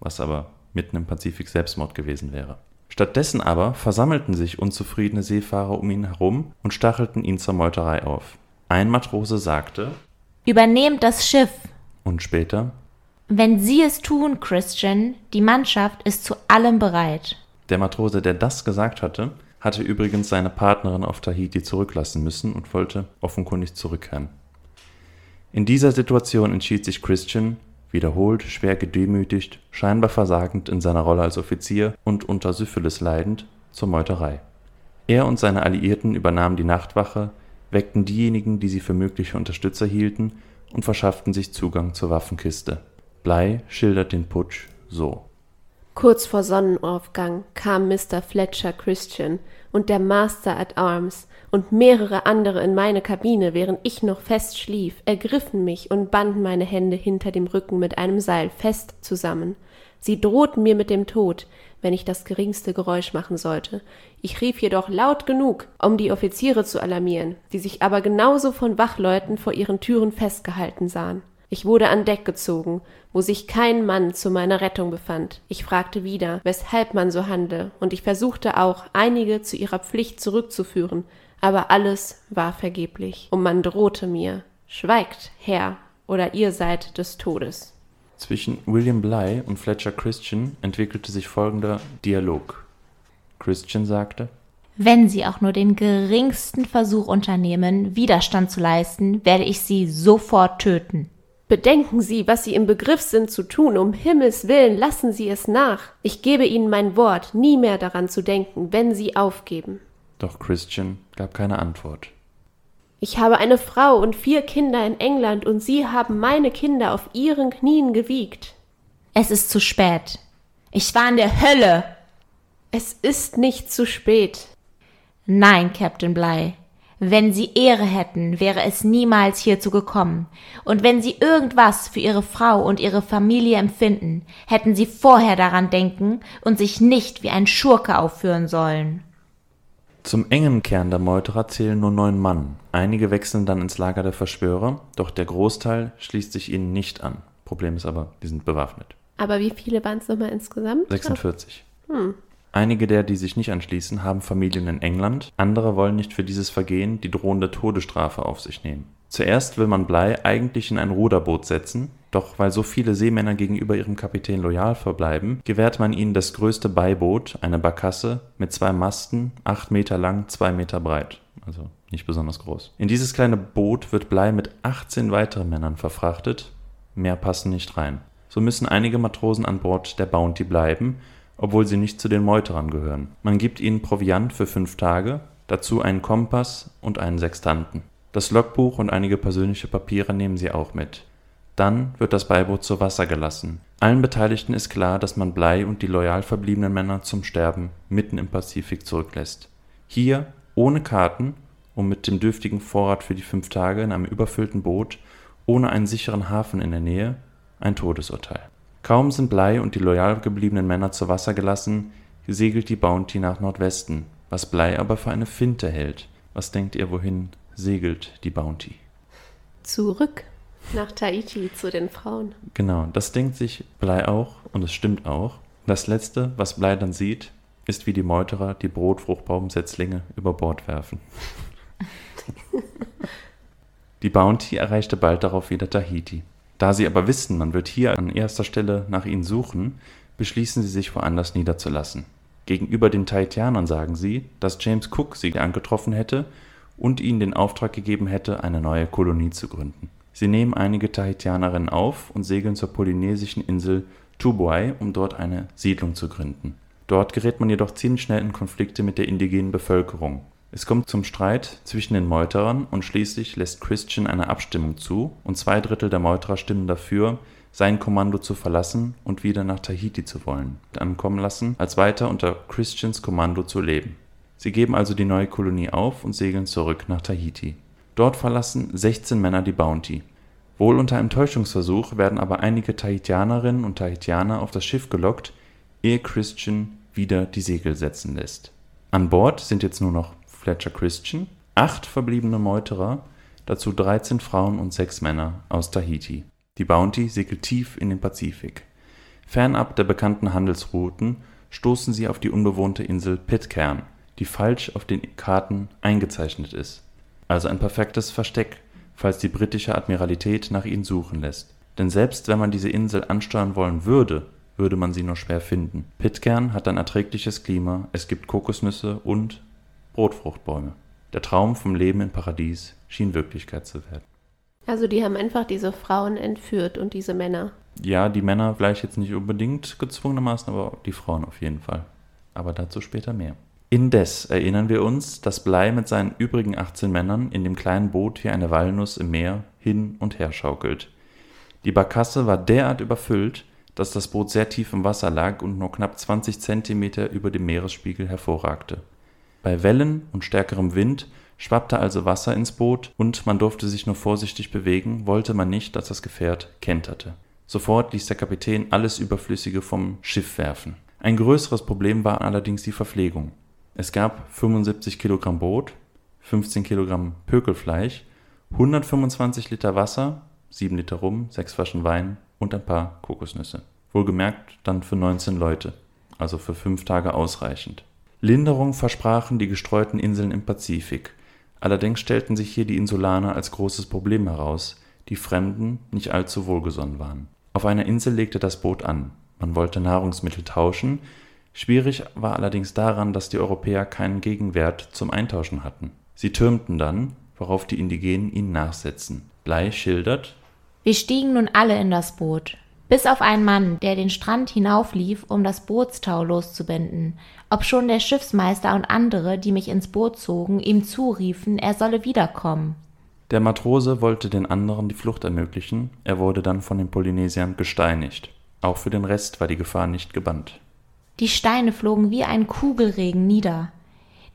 was aber mitten im Pazifik Selbstmord gewesen wäre. Stattdessen aber versammelten sich unzufriedene Seefahrer um ihn herum und stachelten ihn zur Meuterei auf. Ein Matrose sagte Übernehmt das Schiff. Und später Wenn Sie es tun, Christian, die Mannschaft ist zu allem bereit. Der Matrose, der das gesagt hatte, hatte übrigens seine Partnerin auf Tahiti zurücklassen müssen und wollte offenkundig zurückkehren. In dieser Situation entschied sich Christian, wiederholt schwer gedemütigt, scheinbar versagend in seiner Rolle als Offizier und unter Syphilis leidend, zur Meuterei. Er und seine Alliierten übernahmen die Nachtwache, weckten diejenigen, die sie für mögliche Unterstützer hielten, und verschafften sich Zugang zur Waffenkiste. Bligh schildert den Putsch so. Kurz vor Sonnenaufgang kam Mr. Fletcher Christian und der Master at Arms und mehrere andere in meine Kabine, während ich noch fest schlief, ergriffen mich und banden meine Hände hinter dem Rücken mit einem Seil fest zusammen. Sie drohten mir mit dem Tod, wenn ich das geringste Geräusch machen sollte. Ich rief jedoch laut genug, um die Offiziere zu alarmieren, die sich aber genauso von Wachleuten vor ihren Türen festgehalten sahen. Ich wurde an Deck gezogen, wo sich kein Mann zu meiner Rettung befand. Ich fragte wieder, weshalb man so handle, und ich versuchte auch, einige zu ihrer Pflicht zurückzuführen, aber alles war vergeblich, und man drohte mir Schweigt, Herr, oder ihr seid des Todes. Zwischen William Bligh und Fletcher Christian entwickelte sich folgender Dialog. Christian sagte Wenn Sie auch nur den geringsten Versuch unternehmen, Widerstand zu leisten, werde ich Sie sofort töten. Bedenken Sie, was Sie im Begriff sind zu tun, um Himmels willen lassen Sie es nach. Ich gebe Ihnen mein Wort, nie mehr daran zu denken, wenn Sie aufgeben. Doch Christian gab keine Antwort. Ich habe eine Frau und vier Kinder in England und Sie haben meine Kinder auf Ihren Knien gewiegt. Es ist zu spät. Ich war in der Hölle. Es ist nicht zu spät. Nein, Captain Bligh. Wenn Sie Ehre hätten, wäre es niemals hierzu gekommen. Und wenn Sie irgendwas für Ihre Frau und Ihre Familie empfinden, hätten Sie vorher daran denken und sich nicht wie ein Schurke aufführen sollen. Zum engen Kern der Meuterer zählen nur neun Mann. Einige wechseln dann ins Lager der Verschwörer, doch der Großteil schließt sich ihnen nicht an. Problem ist aber, die sind bewaffnet. Aber wie viele waren es nochmal insgesamt? 46. Hm. Einige der, die sich nicht anschließen, haben Familien in England, andere wollen nicht für dieses Vergehen die drohende Todesstrafe auf sich nehmen. Zuerst will man Blei eigentlich in ein Ruderboot setzen, doch weil so viele Seemänner gegenüber ihrem Kapitän loyal verbleiben, gewährt man ihnen das größte Beiboot, eine Barkasse, mit zwei Masten, acht Meter lang, zwei Meter breit. Also nicht besonders groß. In dieses kleine Boot wird Blei mit 18 weiteren Männern verfrachtet. Mehr passen nicht rein. So müssen einige Matrosen an Bord der Bounty bleiben, obwohl sie nicht zu den Meuterern gehören. Man gibt ihnen Proviant für fünf Tage, dazu einen Kompass und einen Sextanten. Das Logbuch und einige persönliche Papiere nehmen sie auch mit. Dann wird das Beiboot zu Wasser gelassen. Allen Beteiligten ist klar, dass man Blei und die loyal verbliebenen Männer zum Sterben mitten im Pazifik zurücklässt. Hier, ohne Karten und mit dem dürftigen Vorrat für die fünf Tage in einem überfüllten Boot, ohne einen sicheren Hafen in der Nähe, ein Todesurteil. Kaum sind Blei und die loyal gebliebenen Männer zu Wasser gelassen, segelt die Bounty nach Nordwesten, was Blei aber für eine Finte hält. Was denkt ihr, wohin segelt die Bounty? Zurück nach Tahiti zu den Frauen. Genau, das denkt sich Blei auch und es stimmt auch. Das letzte, was Blei dann sieht, ist wie die Meuterer die Brotfruchtbaumsetzlinge über Bord werfen. die Bounty erreichte bald darauf wieder Tahiti. Da sie aber wissen, man wird hier an erster Stelle nach ihnen suchen, beschließen sie sich woanders niederzulassen. Gegenüber den Tahitianern sagen sie, dass James Cook sie angetroffen hätte und ihnen den Auftrag gegeben hätte, eine neue Kolonie zu gründen. Sie nehmen einige Tahitianerinnen auf und segeln zur polynesischen Insel Tubuai, um dort eine Siedlung zu gründen. Dort gerät man jedoch ziemlich schnell in Konflikte mit der indigenen Bevölkerung. Es kommt zum Streit zwischen den Meuterern und schließlich lässt Christian eine Abstimmung zu und zwei Drittel der Meuterer stimmen dafür, sein Kommando zu verlassen und wieder nach Tahiti zu wollen, ankommen lassen, als weiter unter Christians Kommando zu leben. Sie geben also die neue Kolonie auf und segeln zurück nach Tahiti. Dort verlassen 16 Männer die Bounty. Wohl unter einem Täuschungsversuch werden aber einige Tahitianerinnen und Tahitianer auf das Schiff gelockt, ehe Christian wieder die Segel setzen lässt. An Bord sind jetzt nur noch Fletcher Christian, acht verbliebene Meuterer, dazu 13 Frauen und sechs Männer aus Tahiti. Die Bounty segelt tief in den Pazifik. Fernab der bekannten Handelsrouten stoßen sie auf die unbewohnte Insel Pitcairn, die falsch auf den Karten eingezeichnet ist also ein perfektes Versteck, falls die britische Admiralität nach ihnen suchen lässt. Denn selbst wenn man diese Insel ansteuern wollen würde, würde man sie nur schwer finden. Pitcairn hat ein erträgliches Klima, es gibt Kokosnüsse und Brotfruchtbäume. Der Traum vom Leben im Paradies schien Wirklichkeit zu werden. Also die haben einfach diese Frauen entführt und diese Männer. Ja, die Männer vielleicht jetzt nicht unbedingt gezwungenermaßen, aber die Frauen auf jeden Fall. Aber dazu später mehr. Indes erinnern wir uns, dass Blei mit seinen übrigen 18 Männern in dem kleinen Boot wie eine Walnuss im Meer hin und her schaukelt. Die Barkasse war derart überfüllt, dass das Boot sehr tief im Wasser lag und nur knapp 20 Zentimeter über dem Meeresspiegel hervorragte. Bei Wellen und stärkerem Wind schwappte also Wasser ins Boot und man durfte sich nur vorsichtig bewegen, wollte man nicht, dass das Gefährt kenterte. Sofort ließ der Kapitän alles Überflüssige vom Schiff werfen. Ein größeres Problem war allerdings die Verpflegung. Es gab 75 Kilogramm Brot, 15 Kilogramm Pökelfleisch, 125 Liter Wasser, 7 Liter Rum, 6 Flaschen Wein und ein paar Kokosnüsse. Wohlgemerkt dann für 19 Leute, also für fünf Tage ausreichend. Linderung versprachen die gestreuten Inseln im Pazifik. Allerdings stellten sich hier die Insulaner als großes Problem heraus, die Fremden nicht allzu wohlgesonnen waren. Auf einer Insel legte das Boot an. Man wollte Nahrungsmittel tauschen, schwierig war allerdings daran, dass die Europäer keinen Gegenwert zum Eintauschen hatten. Sie türmten dann, worauf die Indigenen ihnen nachsetzten. Blei schildert Wir stiegen nun alle in das Boot, bis auf einen Mann, der den Strand hinauflief, um das Bootstau loszubinden, obschon der Schiffsmeister und andere, die mich ins Boot zogen, ihm zuriefen, er solle wiederkommen. Der Matrose wollte den anderen die Flucht ermöglichen, er wurde dann von den Polynesiern gesteinigt. Auch für den Rest war die Gefahr nicht gebannt. Die Steine flogen wie ein Kugelregen nieder.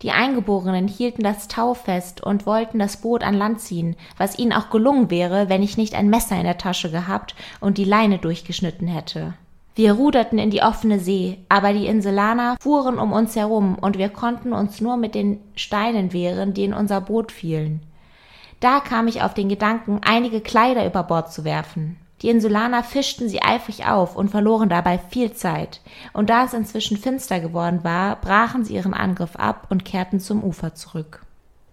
Die Eingeborenen hielten das Tau fest und wollten das Boot an Land ziehen, was ihnen auch gelungen wäre, wenn ich nicht ein Messer in der Tasche gehabt und die Leine durchgeschnitten hätte. Wir ruderten in die offene See, aber die Inselaner fuhren um uns herum und wir konnten uns nur mit den Steinen wehren, die in unser Boot fielen. Da kam ich auf den Gedanken, einige Kleider über Bord zu werfen. Die Insulaner fischten sie eifrig auf und verloren dabei viel Zeit, und da es inzwischen finster geworden war, brachen sie ihren Angriff ab und kehrten zum Ufer zurück.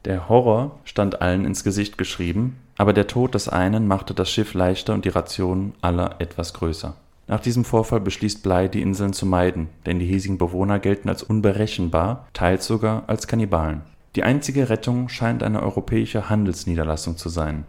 Der Horror stand allen ins Gesicht geschrieben, aber der Tod des einen machte das Schiff leichter und die Rationen aller etwas größer. Nach diesem Vorfall beschließt Blei, die Inseln zu meiden, denn die hiesigen Bewohner gelten als unberechenbar, teils sogar als Kannibalen. Die einzige Rettung scheint eine europäische Handelsniederlassung zu sein.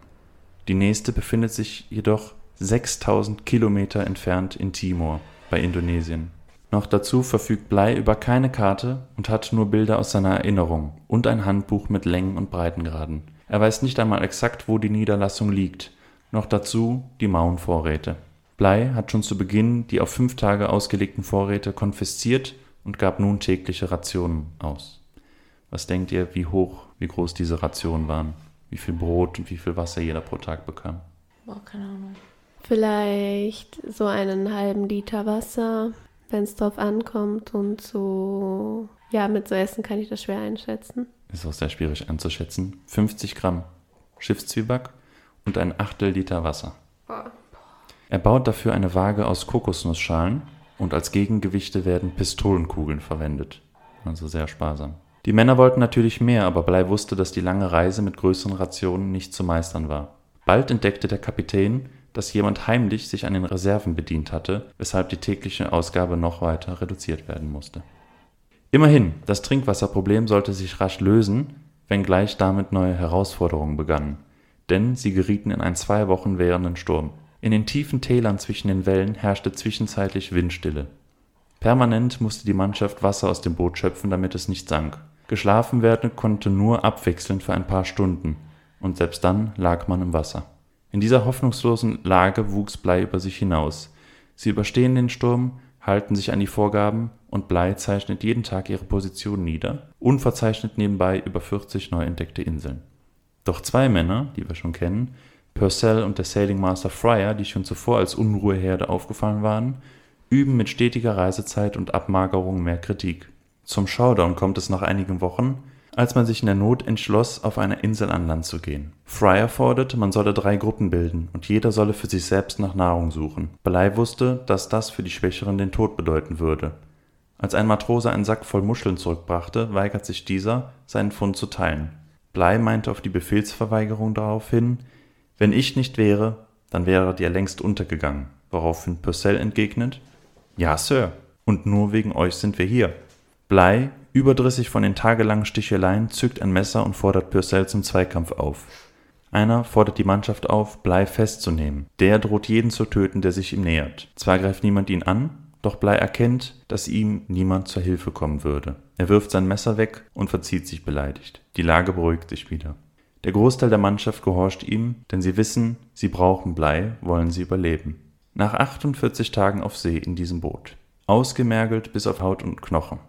Die nächste befindet sich jedoch 6000 Kilometer entfernt in Timor bei Indonesien. Noch dazu verfügt Blei über keine Karte und hat nur Bilder aus seiner Erinnerung und ein Handbuch mit Längen und Breitengraden. Er weiß nicht einmal exakt, wo die Niederlassung liegt. Noch dazu die Mauenvorräte. Blei hat schon zu Beginn die auf fünf Tage ausgelegten Vorräte konfisziert und gab nun tägliche Rationen aus. Was denkt ihr, wie hoch, wie groß diese Rationen waren? Wie viel Brot und wie viel Wasser jeder pro Tag bekam? Boah, keine Ahnung. Vielleicht so einen halben Liter Wasser, wenn es drauf ankommt und so. Ja, mit so Essen kann ich das schwer einschätzen. Ist auch sehr schwierig einzuschätzen. 50 Gramm Schiffszwieback und ein Achtel Liter Wasser. Er baut dafür eine Waage aus Kokosnussschalen und als Gegengewichte werden Pistolenkugeln verwendet. Also sehr sparsam. Die Männer wollten natürlich mehr, aber Blei wusste, dass die lange Reise mit größeren Rationen nicht zu meistern war. Bald entdeckte der Kapitän, dass jemand heimlich sich an den Reserven bedient hatte, weshalb die tägliche Ausgabe noch weiter reduziert werden musste. Immerhin, das Trinkwasserproblem sollte sich rasch lösen, wenngleich damit neue Herausforderungen begannen, denn sie gerieten in einen zwei Wochen währenden Sturm. In den tiefen Tälern zwischen den Wellen herrschte zwischenzeitlich Windstille. Permanent musste die Mannschaft Wasser aus dem Boot schöpfen, damit es nicht sank. Geschlafen werden konnte nur abwechselnd für ein paar Stunden, und selbst dann lag man im Wasser. In dieser hoffnungslosen Lage wuchs Blei über sich hinaus. Sie überstehen den Sturm, halten sich an die Vorgaben und Blei zeichnet jeden Tag ihre Position nieder, unverzeichnet nebenbei über 40 neu entdeckte Inseln. Doch zwei Männer, die wir schon kennen, Purcell und der Sailing Master Fryer, die schon zuvor als Unruheherde aufgefallen waren, üben mit stetiger Reisezeit und Abmagerung mehr Kritik. Zum Showdown kommt es nach einigen Wochen, als man sich in der Not entschloss, auf einer Insel an Land zu gehen. Fryer forderte, man solle drei Gruppen bilden und jeder solle für sich selbst nach Nahrung suchen. Belei wusste, dass das für die Schwächeren den Tod bedeuten würde. Als ein Matrose einen Sack voll Muscheln zurückbrachte, weigert sich dieser, seinen Fund zu teilen. Blei meinte auf die Befehlsverweigerung darauf hin, wenn ich nicht wäre, dann wäre dir längst untergegangen, woraufhin Purcell entgegnet, Ja, Sir. Und nur wegen euch sind wir hier. Blei, überdrüssig von den tagelangen Sticheleien, zückt ein Messer und fordert Purcell zum Zweikampf auf. Einer fordert die Mannschaft auf, Blei festzunehmen. Der droht jeden zu töten, der sich ihm nähert. Zwar greift niemand ihn an, doch Blei erkennt, dass ihm niemand zur Hilfe kommen würde. Er wirft sein Messer weg und verzieht sich beleidigt. Die Lage beruhigt sich wieder. Der Großteil der Mannschaft gehorcht ihm, denn sie wissen, sie brauchen Blei, wollen sie überleben. Nach 48 Tagen auf See in diesem Boot. Ausgemergelt bis auf Haut und Knochen.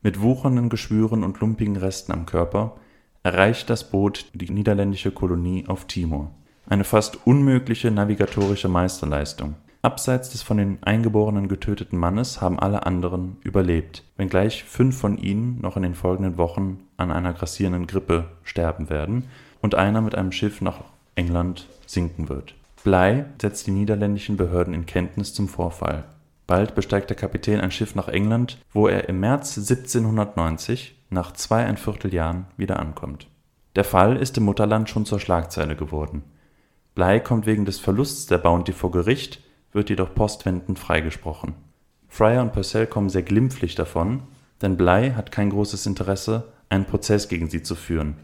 Mit wuchernden Geschwüren und lumpigen Resten am Körper erreicht das Boot die niederländische Kolonie auf Timor. Eine fast unmögliche navigatorische Meisterleistung. Abseits des von den Eingeborenen getöteten Mannes haben alle anderen überlebt, wenngleich fünf von ihnen noch in den folgenden Wochen an einer grassierenden Grippe sterben werden und einer mit einem Schiff nach England sinken wird. Bligh setzt die niederländischen Behörden in Kenntnis zum Vorfall. Bald besteigt der Kapitän ein Schiff nach England, wo er im März 1790 nach zweieinviertel Jahren wieder ankommt. Der Fall ist im Mutterland schon zur Schlagzeile geworden. Bligh kommt wegen des Verlusts der Bounty vor Gericht wird jedoch postwendend freigesprochen. Fryer und Purcell kommen sehr glimpflich davon, denn Bligh hat kein großes Interesse, einen Prozess gegen sie zu führen.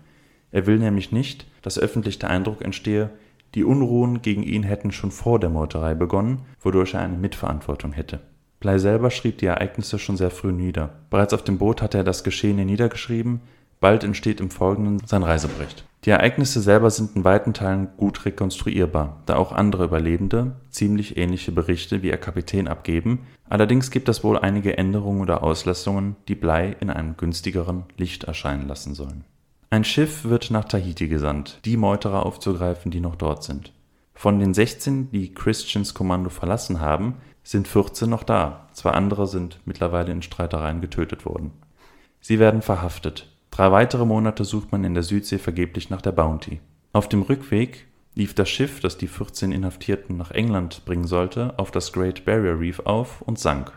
Er will nämlich nicht, dass öffentlich der Eindruck entstehe, die Unruhen gegen ihn hätten schon vor der Meuterei begonnen, wodurch er eine Mitverantwortung hätte. Bligh selber schrieb die Ereignisse schon sehr früh nieder. Bereits auf dem Boot hatte er das Geschehene niedergeschrieben, bald entsteht im Folgenden sein Reisebericht die Ereignisse selber sind in weiten Teilen gut rekonstruierbar, da auch andere Überlebende ziemlich ähnliche Berichte wie ihr Kapitän abgeben, allerdings gibt es wohl einige Änderungen oder Auslassungen, die Blei in einem günstigeren Licht erscheinen lassen sollen. Ein Schiff wird nach Tahiti gesandt, die Meuterer aufzugreifen, die noch dort sind. Von den 16, die Christians Kommando verlassen haben, sind 14 noch da, zwei andere sind mittlerweile in Streitereien getötet worden. Sie werden verhaftet Drei weitere Monate sucht man in der Südsee vergeblich nach der Bounty. Auf dem Rückweg lief das Schiff, das die 14 Inhaftierten nach England bringen sollte, auf das Great Barrier Reef auf und sank.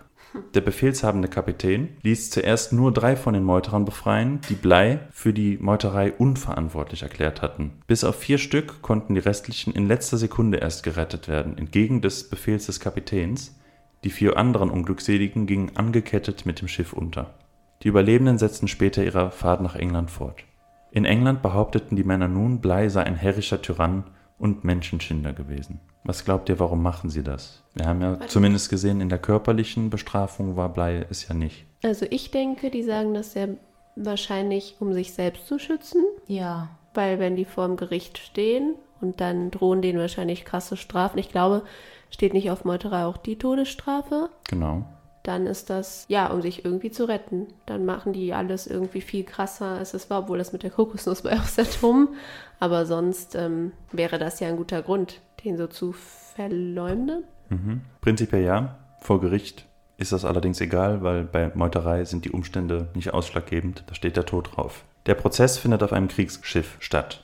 Der befehlshabende Kapitän ließ zuerst nur drei von den Meuterern befreien, die Blei für die Meuterei unverantwortlich erklärt hatten. Bis auf vier Stück konnten die restlichen in letzter Sekunde erst gerettet werden, entgegen des Befehls des Kapitäns. Die vier anderen Unglückseligen gingen angekettet mit dem Schiff unter die Überlebenden setzten später ihre Fahrt nach England fort. In England behaupteten die Männer nun, Bligh sei ein herrischer Tyrann und Menschenschinder gewesen. Was glaubt ihr, warum machen sie das? Wir haben ja zumindest gesehen, in der körperlichen Bestrafung war Blei es ja nicht. Also ich denke, die sagen das ja wahrscheinlich, um sich selbst zu schützen. Ja. Weil wenn die vor dem Gericht stehen und dann drohen denen wahrscheinlich krasse Strafen. Ich glaube, steht nicht auf Meuterei auch die Todesstrafe. Genau dann ist das, ja, um sich irgendwie zu retten. Dann machen die alles irgendwie viel krasser, als es war, obwohl das mit der Kokosnuss war auch sehr dumm. Aber sonst ähm, wäre das ja ein guter Grund, den so zu verleumden. Mhm. Prinzipiell ja. Vor Gericht ist das allerdings egal, weil bei Meuterei sind die Umstände nicht ausschlaggebend. Da steht der Tod drauf. Der Prozess findet auf einem Kriegsschiff statt.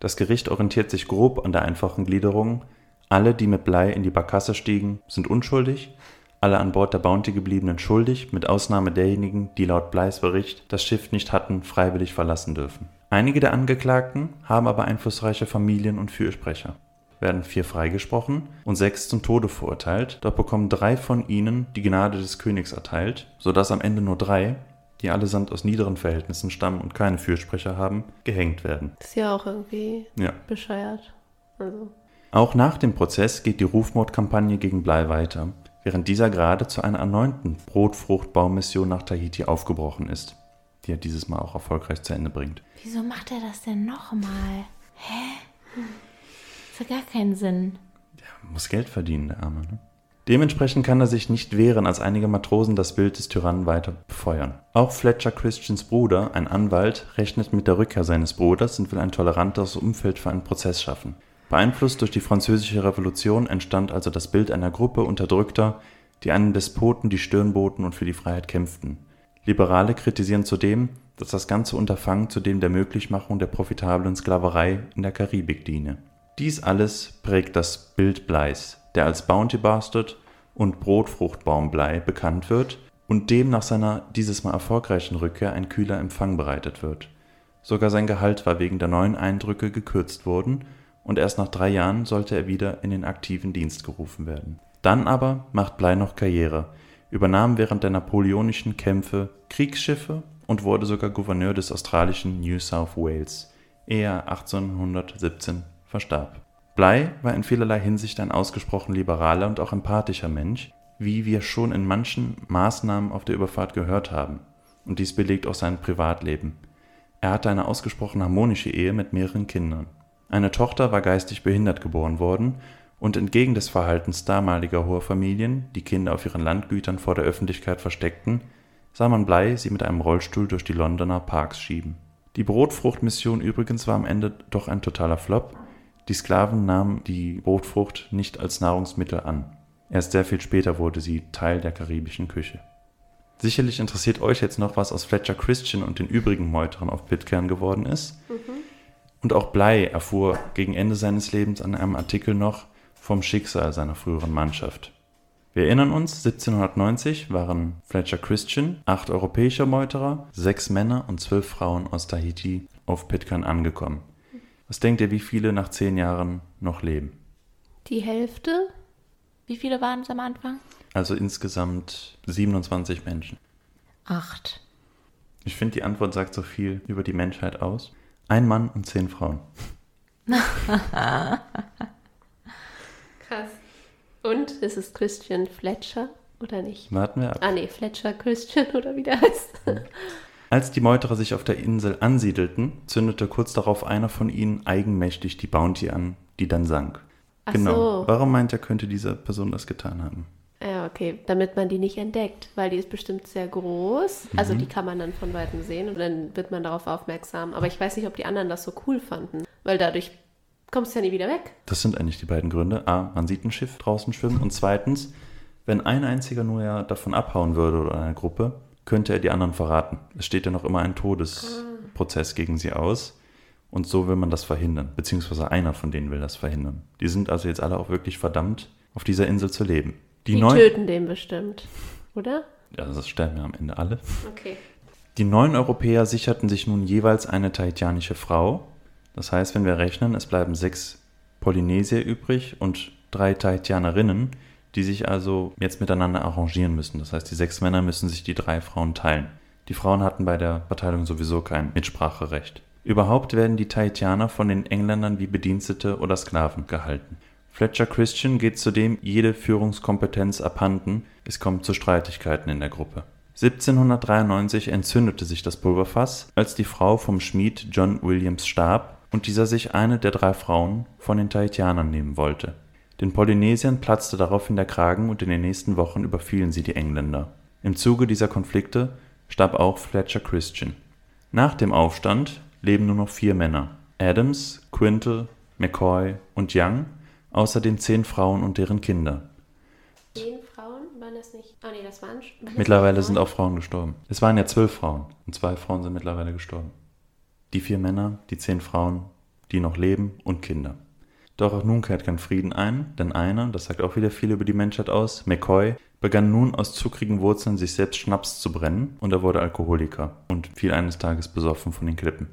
Das Gericht orientiert sich grob an der einfachen Gliederung. Alle, die mit Blei in die Barkasse stiegen, sind unschuldig alle an Bord der Bounty gebliebenen schuldig, mit Ausnahme derjenigen, die laut Bleis Bericht das Schiff nicht hatten freiwillig verlassen dürfen. Einige der Angeklagten haben aber einflussreiche Familien und Fürsprecher, werden vier freigesprochen und sechs zum Tode verurteilt, doch bekommen drei von ihnen die Gnade des Königs erteilt, so dass am Ende nur drei, die allesamt aus niederen Verhältnissen stammen und keine Fürsprecher haben, gehängt werden. ist ja auch irgendwie ja. bescheuert. Also. Auch nach dem Prozess geht die Rufmordkampagne gegen Blei weiter während dieser gerade zu einer erneuten Brotfruchtbaummission nach Tahiti aufgebrochen ist, die er dieses Mal auch erfolgreich zu Ende bringt. Wieso macht er das denn nochmal? Hä? Das gar keinen Sinn. Der muss Geld verdienen, der Arme. Ne? Dementsprechend kann er sich nicht wehren, als einige Matrosen das Bild des Tyrannen weiter befeuern. Auch Fletcher Christians Bruder, ein Anwalt, rechnet mit der Rückkehr seines Bruders und will ein toleranteres Umfeld für einen Prozess schaffen. Beeinflusst durch die Französische Revolution entstand also das Bild einer Gruppe Unterdrückter, die einem Despoten die Stirn boten und für die Freiheit kämpften. Liberale kritisieren zudem, dass das ganze Unterfangen zudem der Möglichmachung der profitablen Sklaverei in der Karibik diene. Dies alles prägt das Bild Bleis, der als Bounty Bastard und Brotfruchtbaum Blei bekannt wird und dem nach seiner dieses Mal erfolgreichen Rückkehr ein kühler Empfang bereitet wird. Sogar sein Gehalt war wegen der neuen Eindrücke gekürzt worden und erst nach drei Jahren sollte er wieder in den aktiven Dienst gerufen werden. Dann aber macht Blei noch Karriere, übernahm während der napoleonischen Kämpfe Kriegsschiffe und wurde sogar Gouverneur des australischen New South Wales, ehe er 1817 verstarb. Bligh war in vielerlei Hinsicht ein ausgesprochen liberaler und auch empathischer Mensch, wie wir schon in manchen Maßnahmen auf der Überfahrt gehört haben, und dies belegt auch sein Privatleben. Er hatte eine ausgesprochen harmonische Ehe mit mehreren Kindern. Eine Tochter war geistig behindert geboren worden, und entgegen des Verhaltens damaliger hoher Familien, die Kinder auf ihren Landgütern vor der Öffentlichkeit versteckten, sah man Bligh sie mit einem Rollstuhl durch die Londoner Parks schieben. Die Brotfruchtmission übrigens war am Ende doch ein totaler Flop. Die Sklaven nahmen die Brotfrucht nicht als Nahrungsmittel an. Erst sehr viel später wurde sie Teil der karibischen Küche. Sicherlich interessiert euch jetzt noch, was aus Fletcher Christian und den übrigen Meuterern auf Pitcairn geworden ist. Und auch Bligh erfuhr gegen Ende seines Lebens an einem Artikel noch vom Schicksal seiner früheren Mannschaft. Wir erinnern uns, 1790 waren Fletcher Christian, acht europäische Meuterer, sechs Männer und zwölf Frauen aus Tahiti auf Pitcairn angekommen. Was denkt ihr, wie viele nach zehn Jahren noch leben? Die Hälfte? Wie viele waren es am Anfang? Also insgesamt 27 Menschen. Acht. Ich finde, die Antwort sagt so viel über die Menschheit aus. Ein Mann und zehn Frauen. Krass. Und ist es Christian Fletcher oder nicht? Warten wir ab. Ah nee, Fletcher Christian oder wie der heißt. Als die Meuterer sich auf der Insel ansiedelten, zündete kurz darauf einer von ihnen eigenmächtig die Bounty an, die dann sank. Ach genau. so. Warum meint er, könnte diese Person das getan haben? Ja, okay, damit man die nicht entdeckt, weil die ist bestimmt sehr groß. Also die kann man dann von weitem sehen und dann wird man darauf aufmerksam. Aber ich weiß nicht, ob die anderen das so cool fanden, weil dadurch kommst du ja nie wieder weg. Das sind eigentlich die beiden Gründe. A, man sieht ein Schiff draußen schwimmen und zweitens, wenn ein einziger nur ja davon abhauen würde oder eine Gruppe, könnte er die anderen verraten. Es steht ja noch immer ein Todesprozess gegen sie aus und so will man das verhindern, beziehungsweise einer von denen will das verhindern. Die sind also jetzt alle auch wirklich verdammt, auf dieser Insel zu leben. Die, Die neun, töten den bestimmt, oder? ja, das sterben ja am Ende alle. Okay. Die neun Europäer sicherten sich nun jeweils eine tahitianische Frau. Das heißt, wenn wir rechnen, es bleiben sechs Polynesier übrig und drei Tahitianerinnen, die sich also jetzt miteinander arrangieren müssen. Das heißt, die sechs Männer müssen sich die drei Frauen teilen. Die Frauen hatten bei der Verteilung sowieso kein Mitspracherecht. Überhaupt werden die Tahitianer von den Engländern wie Bedienstete oder Sklaven gehalten. Fletcher Christian geht zudem jede Führungskompetenz abhanden, es kommt zu Streitigkeiten in der Gruppe. 1793 entzündete sich das Pulverfass, als die Frau vom Schmied John Williams starb und dieser sich eine der drei Frauen von den Tahitianern nehmen wollte. Den Polynesiern platzte daraufhin der Kragen und in den nächsten Wochen überfielen sie die Engländer. Im Zuge dieser Konflikte starb auch Fletcher Christian. Nach dem Aufstand leben nur noch vier Männer: Adams, Quintal, McCoy und Young, außerdem zehn Frauen und deren Kinder. Zehn Frauen waren das nicht? Ah nee, das waren. waren Mittlerweile sind auch Frauen gestorben. Es waren ja zwölf Frauen und zwei Frauen sind mittlerweile gestorben. Die vier Männer, die zehn Frauen, die noch leben und Kinder. Doch auch nun kehrt kein Frieden ein, denn einer, das sagt auch wieder viel über die Menschheit aus, McCoy, begann nun aus zuckrigen Wurzeln sich selbst Schnaps zu brennen und er wurde Alkoholiker und fiel eines Tages besoffen von den Klippen.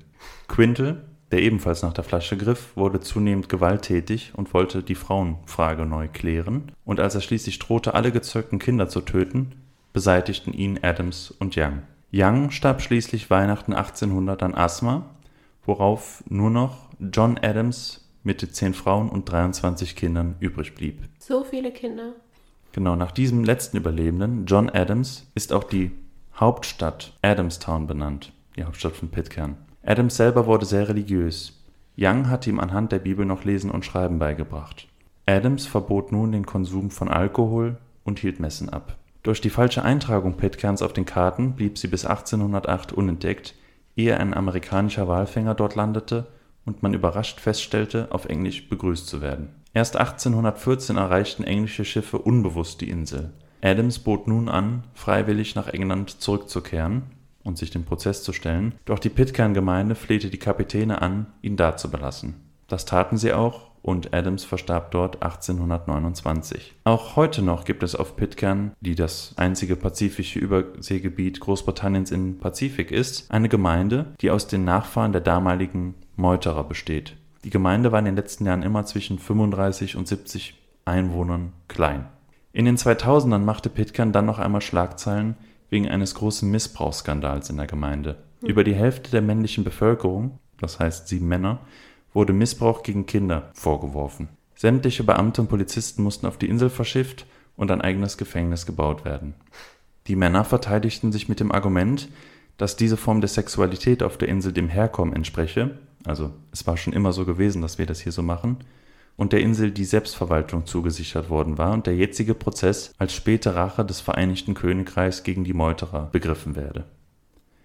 Quintal, der ebenfalls nach der Flasche griff, wurde zunehmend gewalttätig und wollte die Frauenfrage neu klären, und als er schließlich drohte, alle gezeugten Kinder zu töten, beseitigten ihn Adams und Young. Young starb schließlich Weihnachten 1800 an Asthma, worauf nur noch John Adams mit zehn Frauen und 23 Kindern übrig blieb. So viele Kinder. Genau, nach diesem letzten Überlebenden, John Adams, ist auch die Hauptstadt Adamstown benannt, die Hauptstadt von Pitcairn. Adams selber wurde sehr religiös. Young hatte ihm anhand der Bibel noch Lesen und Schreiben beigebracht. Adams verbot nun den Konsum von Alkohol und hielt Messen ab. Durch die falsche Eintragung Pitcairns auf den Karten blieb sie bis 1808 unentdeckt, ehe ein amerikanischer Walfänger dort landete und man überrascht feststellte, auf Englisch begrüßt zu werden. Erst 1814 erreichten englische Schiffe unbewusst die Insel. Adams bot nun an, freiwillig nach England zurückzukehren und sich dem Prozess zu stellen, doch die Pitcairn-Gemeinde flehte die Kapitäne an, ihn da zu belassen. Das taten sie auch und Adams verstarb dort 1829. Auch heute noch gibt es auf Pitcairn, die das einzige pazifische Überseegebiet Großbritanniens im Pazifik ist, eine Gemeinde, die aus den Nachfahren der damaligen Meuterer besteht. Die Gemeinde war in den letzten Jahren immer zwischen 35 und 70 Einwohnern klein. In den 2000ern machte Pitcairn dann noch einmal Schlagzeilen wegen eines großen Missbrauchsskandals in der Gemeinde. Über die Hälfte der männlichen Bevölkerung, das heißt sieben Männer, wurde Missbrauch gegen Kinder vorgeworfen. Sämtliche Beamte und Polizisten mussten auf die Insel verschifft und ein eigenes Gefängnis gebaut werden. Die Männer verteidigten sich mit dem Argument, dass diese Form der Sexualität auf der Insel dem Herkommen entspreche, also es war schon immer so gewesen, dass wir das hier so machen, und der Insel die Selbstverwaltung zugesichert worden war und der jetzige Prozess als späte Rache des Vereinigten Königreichs gegen die Meuterer begriffen werde.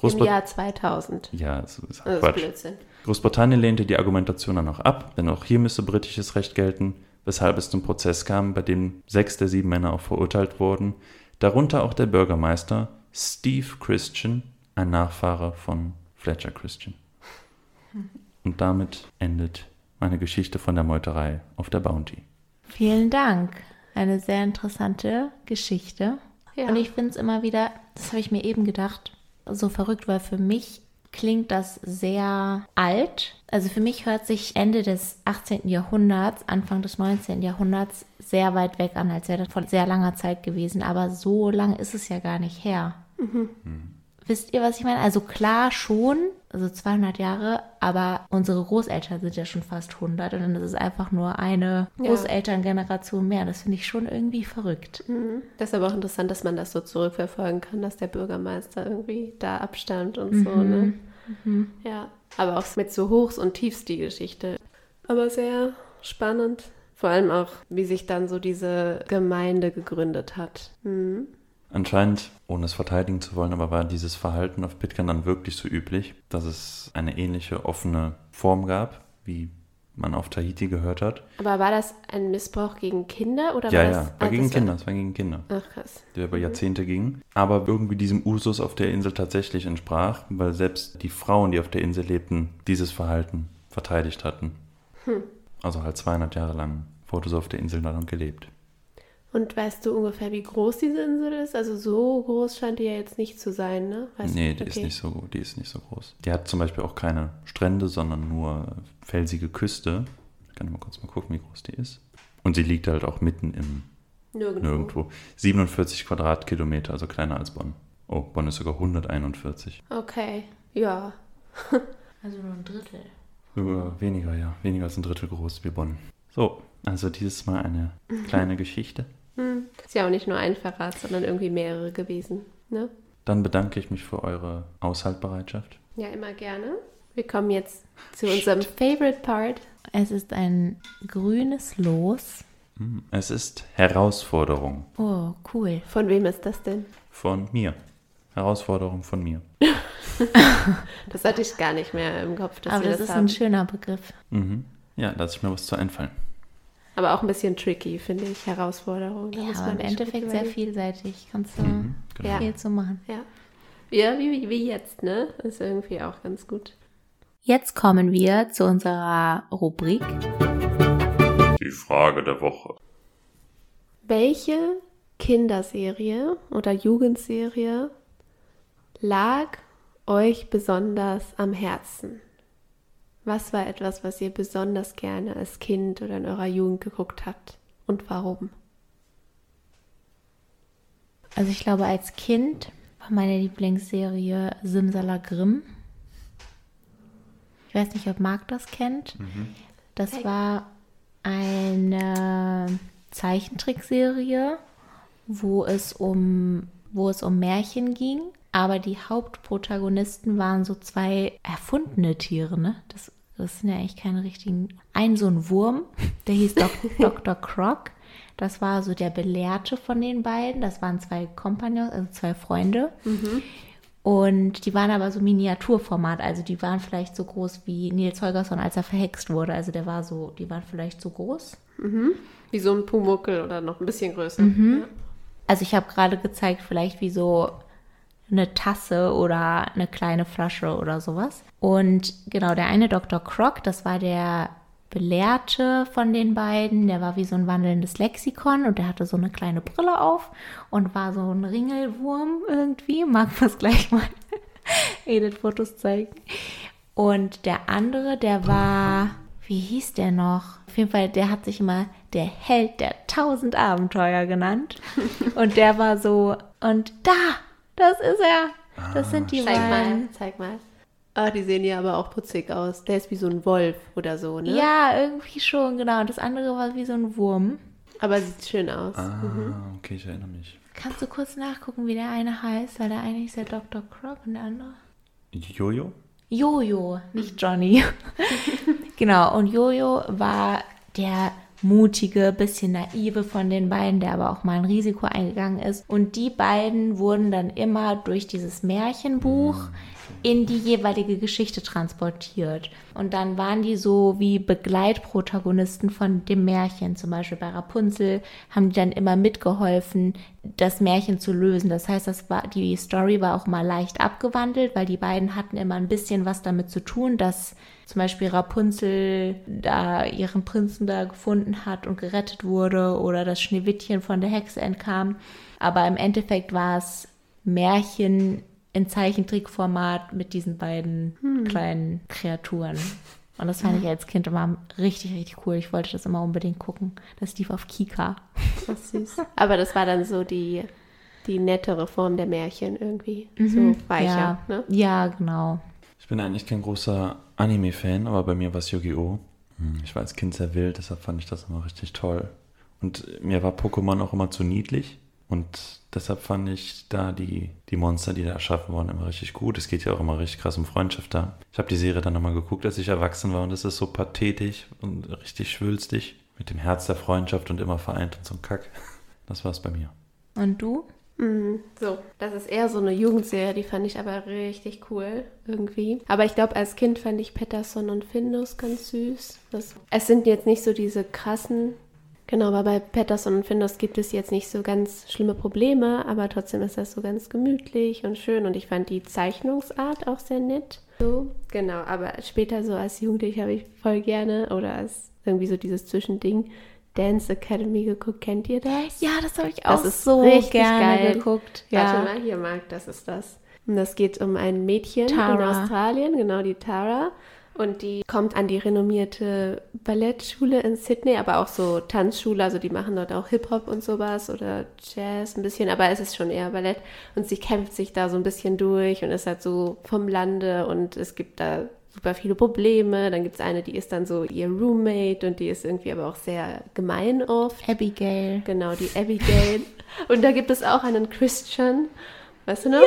Im Großbrit- Jahr 2000. ja, das ist Das ist. Blödsinn. Großbritannien lehnte die Argumentation dann auch ab, denn auch hier müsse britisches Recht gelten, weshalb es zum Prozess kam, bei dem sechs der sieben Männer auch verurteilt wurden, darunter auch der Bürgermeister Steve Christian, ein Nachfahre von Fletcher Christian. Und damit endet meine Geschichte von der Meuterei auf der Bounty. Vielen Dank. Eine sehr interessante Geschichte. Ja. Und ich finde es immer wieder, das habe ich mir eben gedacht, so verrückt, weil für mich klingt das sehr alt. Also für mich hört sich Ende des 18. Jahrhunderts, Anfang des 19. Jahrhunderts sehr weit weg an, als wäre das vor sehr langer Zeit gewesen. Aber so lange ist es ja gar nicht her. Wisst ihr, was ich meine? Also klar schon, also 200 Jahre, aber unsere Großeltern sind ja schon fast 100 und dann ist es einfach nur eine. Großelterngeneration mehr. Das finde ich schon irgendwie verrückt. Mhm. Das ist aber auch interessant, dass man das so zurückverfolgen kann, dass der Bürgermeister irgendwie da abstammt und so, ne? Ja, aber auch mit so Hochs und Tiefs die Geschichte. Aber sehr spannend. Vor allem auch, wie sich dann so diese Gemeinde gegründet hat. Mhm. Anscheinend, ohne es verteidigen zu wollen, aber war dieses Verhalten auf Pitcairn dann wirklich so üblich, dass es eine ähnliche offene Form gab, wie man auf Tahiti gehört hat. Aber war das ein Missbrauch gegen Kinder oder ja, war ja, das war ah, gegen das Kinder, es war gegen Kinder, Ach krass. der über Jahrzehnte ging, aber irgendwie diesem Usus auf der Insel tatsächlich entsprach, weil selbst die Frauen, die auf der Insel lebten, dieses Verhalten verteidigt hatten. Also halt 200 Jahre lang wurde so auf der Insel dann gelebt. Und weißt du ungefähr, wie groß diese Insel ist? Also so groß scheint die ja jetzt nicht zu sein, ne? Weißt Nee, du? die ist Okay. nicht so, die ist nicht so groß. Die hat zum Beispiel auch keine Strände, sondern nur felsige Küste. Ich kann mal kurz mal gucken, wie groß die ist. Und sie liegt halt auch mitten im Nirgendwo. Nirgendwo. 47 Quadratkilometer, also kleiner als Bonn. Oh, Bonn ist sogar 141. Okay, ja. Also nur ein Drittel. Weniger, ja. Weniger als ein Drittel groß wie Bonn. So, also dieses Mal eine kleine Geschichte. Hm. Ist ja auch nicht nur ein Verrat, sondern irgendwie mehrere gewesen, ne? Dann bedanke ich mich für eure Aushaltbereitschaft. Ja, immer gerne. Wir kommen jetzt zu unserem Favorite Part. Es ist ein grünes Los. Hm, Es ist Herausforderung Oh, cool. Von wem ist das denn? von mir. Herausforderung von mir. Das hatte ich gar nicht mehr im Kopf, dass Aber wir das, das, ist haben. ein schöner Begriff. Mhm. Ja, lass ich mir was zu einfallen. Aber auch ein bisschen tricky, finde ich. Herausforderung. Da Ja, muss aber man im Endeffekt sehr vielseitig. Kannst du Mhm, genau. Ja. viel zu machen. Ja. Ja, wie, wie, wie jetzt, ne? Ist irgendwie auch ganz gut. Jetzt kommen wir zu unserer Rubrik. Die Frage der Woche. Welche Kinderserie oder Jugendserie lag euch besonders am Herzen? Was war etwas, was ihr besonders gerne als Kind oder in eurer Jugend geguckt habt? Und warum? Also ich glaube, als Kind war meine Lieblingsserie Simsalagrim. Ich weiß nicht, ob Marc das kennt. Das Hey. war eine Zeichentrickserie, wo es um wo es um Märchen ging, aber die Hauptprotagonisten waren so zwei erfundene Tiere, ne? Das, das sind ja eigentlich keine richtigen. Ein so ein Wurm, der hieß Dok Dr. Croc. Das war so der Belehrte von den beiden. Das waren zwei Kompagnons, also zwei Freunde. Und die waren aber so Miniaturformat, also die waren vielleicht so groß wie Nils Holgersson, als er verhext wurde. Also der war so, die waren vielleicht so groß. Wie so ein Pumuckel oder noch ein bisschen größer. Mhm. Ja. Also ich habe gerade gezeigt, vielleicht wie so eine Tasse oder eine kleine Flasche oder sowas. Und genau, der eine Dr. Croc, das war der Belehrte von den beiden, der war wie so ein wandelndes Lexikon und der hatte so eine kleine Brille auf und war so ein Ringelwurm irgendwie. Mag das gleich mal Edith Fotos zeigen. Und der andere, der war, wie hieß der noch? Auf jeden Fall, der hat sich immer der Held der tausend Abenteuer genannt. Und der war so, und da, das ist er. Das sind die Zeig mal, zeig mal. Ah, die sehen ja aber auch putzig aus. Der ist wie so ein Wolf oder so, ne? Ja, irgendwie schon, genau. Und das andere war wie so ein Wurm. Aber sieht schön aus. Ah, okay, ich erinnere mich. Kannst du kurz nachgucken, wie der eine heißt? Weil der eine ist der Dr. Croc und der andere. Jojo? Jojo, nicht Johnny. genau, und Jojo war der mutige, bisschen naive von den beiden, der aber auch mal ein Risiko eingegangen ist. Und die beiden wurden dann immer durch dieses Märchenbuch in die jeweilige Geschichte transportiert. Und dann waren die so wie Begleitprotagonisten von dem Märchen. Zum Beispiel bei Rapunzel haben die dann immer mitgeholfen, das Märchen zu lösen. Das heißt, das war, die Story war auch mal leicht abgewandelt, weil die beiden hatten immer ein bisschen was damit zu tun, dass zum Beispiel Rapunzel da ihren Prinzen da gefunden hat und gerettet wurde oder das Schneewittchen von der Hexe entkam. Aber im Endeffekt war es Märchen in Zeichentrickformat mit diesen beiden kleinen Kreaturen. Und das fand ich als Kind immer richtig, richtig cool. Ich wollte das immer unbedingt gucken. Das lief auf Kika. Das süß. Aber das war dann so die, die nettere Form der Märchen irgendwie. So weicher, ja, ne? ja, genau. Ich bin eigentlich kein großer Anime-Fan, aber bei mir war es Yu-Gi-Oh! Hm, Ich war als Kind sehr wild, deshalb fand ich das immer richtig toll. Und mir war Pokémon auch immer zu niedlich. Und deshalb fand ich da die, die Monster, die da erschaffen wurden, immer richtig gut. Es geht ja auch immer richtig krass um Freundschaft da. Ich habe die Serie dann nochmal geguckt, als ich erwachsen war und es ist so pathetisch und richtig schwülstig. Mit dem Herz der Freundschaft und immer vereint und so ein Kack. Das war's bei mir. Und du? Mhm. So, das ist eher so eine Jugendserie, die fand ich aber richtig cool irgendwie. Aber ich glaube, als Kind fand ich Patterson und Findus ganz süß. Das, es sind jetzt nicht so diese krassen. Genau, aber bei Patterson und Findus gibt es jetzt nicht so ganz schlimme Probleme, aber trotzdem ist das so ganz gemütlich und schön und ich fand die Zeichnungsart auch sehr nett. So, genau, aber später so als Jugendliche habe ich voll gerne oder als irgendwie so dieses Zwischending Dance Academy geguckt. Kennt ihr das? Ja, das habe ich Das auch ist so richtig gerne geil. geguckt. Warte Ja. mal, hier, Marc, das ist das. Und das geht um ein Mädchen in Tara. Australien, genau, die Tara. Und die kommt an die renommierte Ballettschule in Sydney, aber auch so Tanzschule, also die machen dort auch Hip-Hop und sowas oder Jazz ein bisschen, aber es ist schon eher Ballett. Und sie kämpft sich da so ein bisschen durch und ist halt so vom Lande und es gibt da super viele Probleme. Dann gibt es eine, die ist dann so ihr Roommate und die ist irgendwie aber auch sehr gemein oft. Abigail. Genau, die Abigail. Und da gibt es auch einen Christian. Weißt du noch?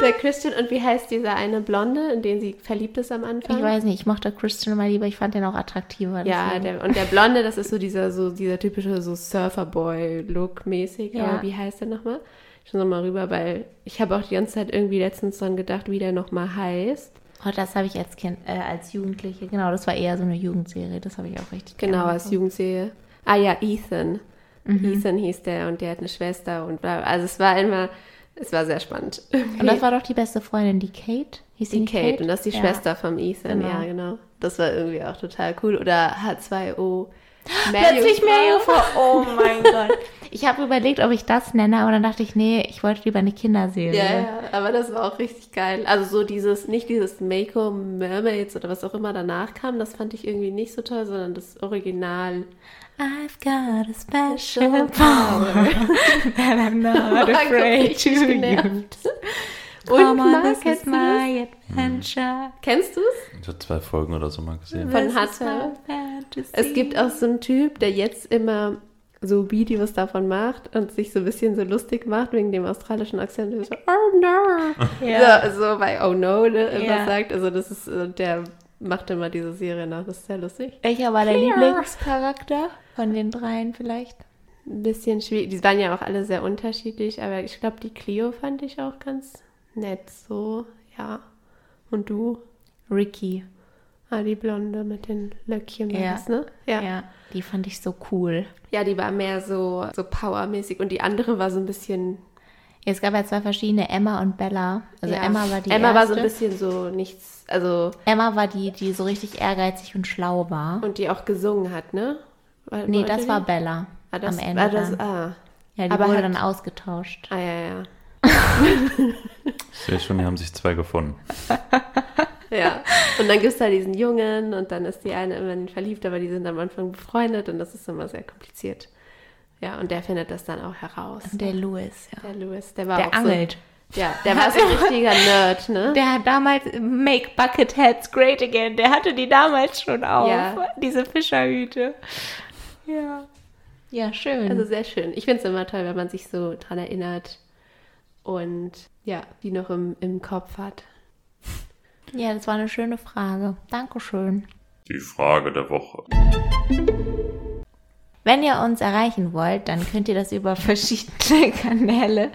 Der Christian. Und wie heißt dieser eine Blonde, in den sie verliebt ist am Anfang? Ich weiß nicht, ich mochte Christian mal lieber, ich fand den auch attraktiver. Ja, der, und der Blonde, das ist so dieser, so dieser typische so Surferboy-Look mäßig. Ja. Aber wie heißt der nochmal? Ich muss nochmal rüber, weil ich habe auch die ganze Zeit irgendwie letztens dran gedacht, wie der nochmal heißt. Oh, das habe ich als Kind, äh, als Jugendliche, genau, das war eher so eine Jugendserie, das habe ich auch richtig Genau, als. Jugendserie. Ah ja, Ethan. Mhm. Ethan hieß der und der hat eine Schwester und bla. Also es war immer, es war sehr spannend. Und das war doch die beste Freundin, die Kate? Hieß Die nicht Kate, und das ist die Ja. Schwester vom Ethan, Genau. ja, genau. Das war irgendwie auch total cool. Oder H2O. Plötzlich Meerjungfrau. Meerjungfrau. Oh mein Gott. Ich habe überlegt, ob ich das nenne, aber dann dachte ich, nee, ich wollte lieber eine Kinderserie. Ja, ja, aber das war auch richtig geil. Also so dieses, nicht dieses Mako Mermaids oder was auch immer danach kam, das fand ich irgendwie nicht so toll, sondern das Original. I've got a special power that I'm not hat afraid to genervt. use. Und Come on, Marc, this kennst is my adventure. Kennst du es? Ich habe zwei Folgen oder so mal gesehen. Von Hatta. Es gibt auch so einen Typ, der jetzt immer so Videos davon macht und sich so ein bisschen so lustig macht wegen dem australischen Akzent. So, oh no. Ja. So, so bei Oh no ne, immer Ja. sagt. Also das ist, äh, der macht immer diese Serie nach. Das ist sehr lustig. Welcher war der Clear. Lieblingscharakter von den dreien vielleicht? Ein bisschen schwierig. Die waren ja auch alle sehr unterschiedlich, aber ich glaube, die Clio fand ich auch ganz nett. So, ja. Und du? Ricky. Ah, die Blonde mit den Löckchen, Ja. das, ne? Ja. Ja, die fand ich so cool. Ja, die war mehr so, so powermäßig und die andere war so ein bisschen. Es gab ja zwei verschiedene, Emma und Bella. Also ja. Emma war die Emma war so ein erste. bisschen so nichts, also Emma war die, die so richtig ehrgeizig und schlau war. und die auch gesungen hat, ne? War, nee, das die? war Bella ah, das, am Ende. Ah, das, ah. ja, die aber wurde hat- dann ausgetauscht. ah, ja, ja. Ich sehe schon, hier haben sich zwei gefunden. Ja, und dann gibt es da diesen Jungen und dann ist die eine immer in ihn verliebt, aber die sind am Anfang befreundet und das ist immer sehr kompliziert. Ja, und der findet das dann auch heraus. Der Louis, ja. Der Louis, der war Der auch angelt. So, ja, der war so ein richtiger Nerd, ne? Der hat damals Make Bucket Heads Great Again. Der hatte die damals schon auf. Ja. Diese Fischerhüte. Ja. Ja, schön. Also sehr schön. Ich finde es immer toll, wenn man sich so dran erinnert und ja, die noch im, im Kopf hat. ja, das war eine schöne Frage. Dankeschön. Die Frage der Woche. Wenn ihr uns erreichen wollt, dann könnt ihr das über verschiedene Kanäle.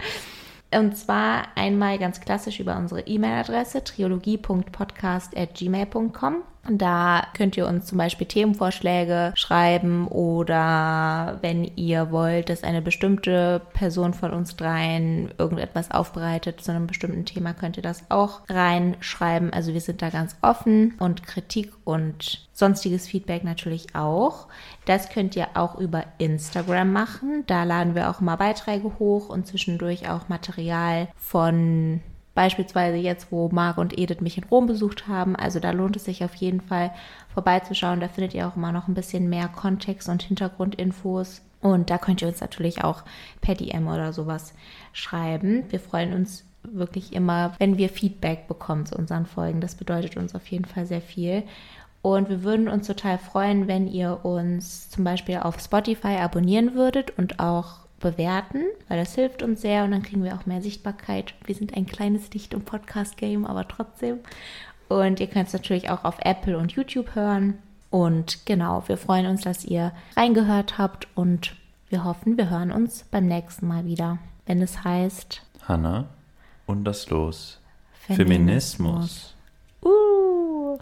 Und zwar einmal ganz klassisch über unsere E-Mail-Adresse triologie.podcast.gmail.com. Da könnt ihr uns zum Beispiel Themenvorschläge schreiben oder wenn ihr wollt, dass eine bestimmte Person von uns dreien irgendetwas aufbereitet zu einem bestimmten Thema, könnt ihr das auch reinschreiben. Also wir sind da ganz offen und Kritik und sonstiges Feedback natürlich auch. Das könnt ihr auch über Instagram machen. Da laden wir auch mal Beiträge hoch und zwischendurch auch Material von Beispielsweise jetzt, wo Marc und Edith mich in Rom besucht haben. Also da lohnt es sich auf jeden Fall vorbeizuschauen. Da findet ihr auch immer noch ein bisschen mehr Kontext und Hintergrundinfos. Und da könnt ihr uns natürlich auch per DM oder sowas schreiben. Wir freuen uns wirklich immer, wenn wir Feedback bekommen zu unseren Folgen. Das bedeutet uns auf jeden Fall sehr viel. Und wir würden uns total freuen, wenn ihr uns zum Beispiel auf Spotify abonnieren würdet und auch bewerten, weil das hilft uns sehr und dann kriegen wir auch mehr Sichtbarkeit. Wir sind ein kleines Licht im Podcast-Game, aber trotzdem. Und ihr könnt es natürlich auch auf Apple und YouTube hören. Und genau, wir freuen uns, dass ihr reingehört habt und wir hoffen, wir hören uns beim nächsten Mal wieder, wenn es heißt Hanna und das Los. Feminismus. Uh.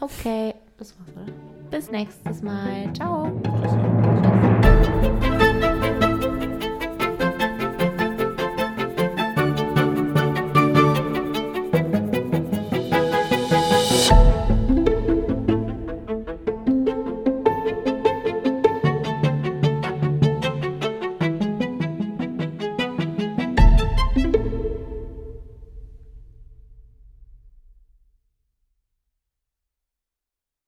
Okay, das war's, oder? Bis nächstes Mal. Ciao. Feminismus.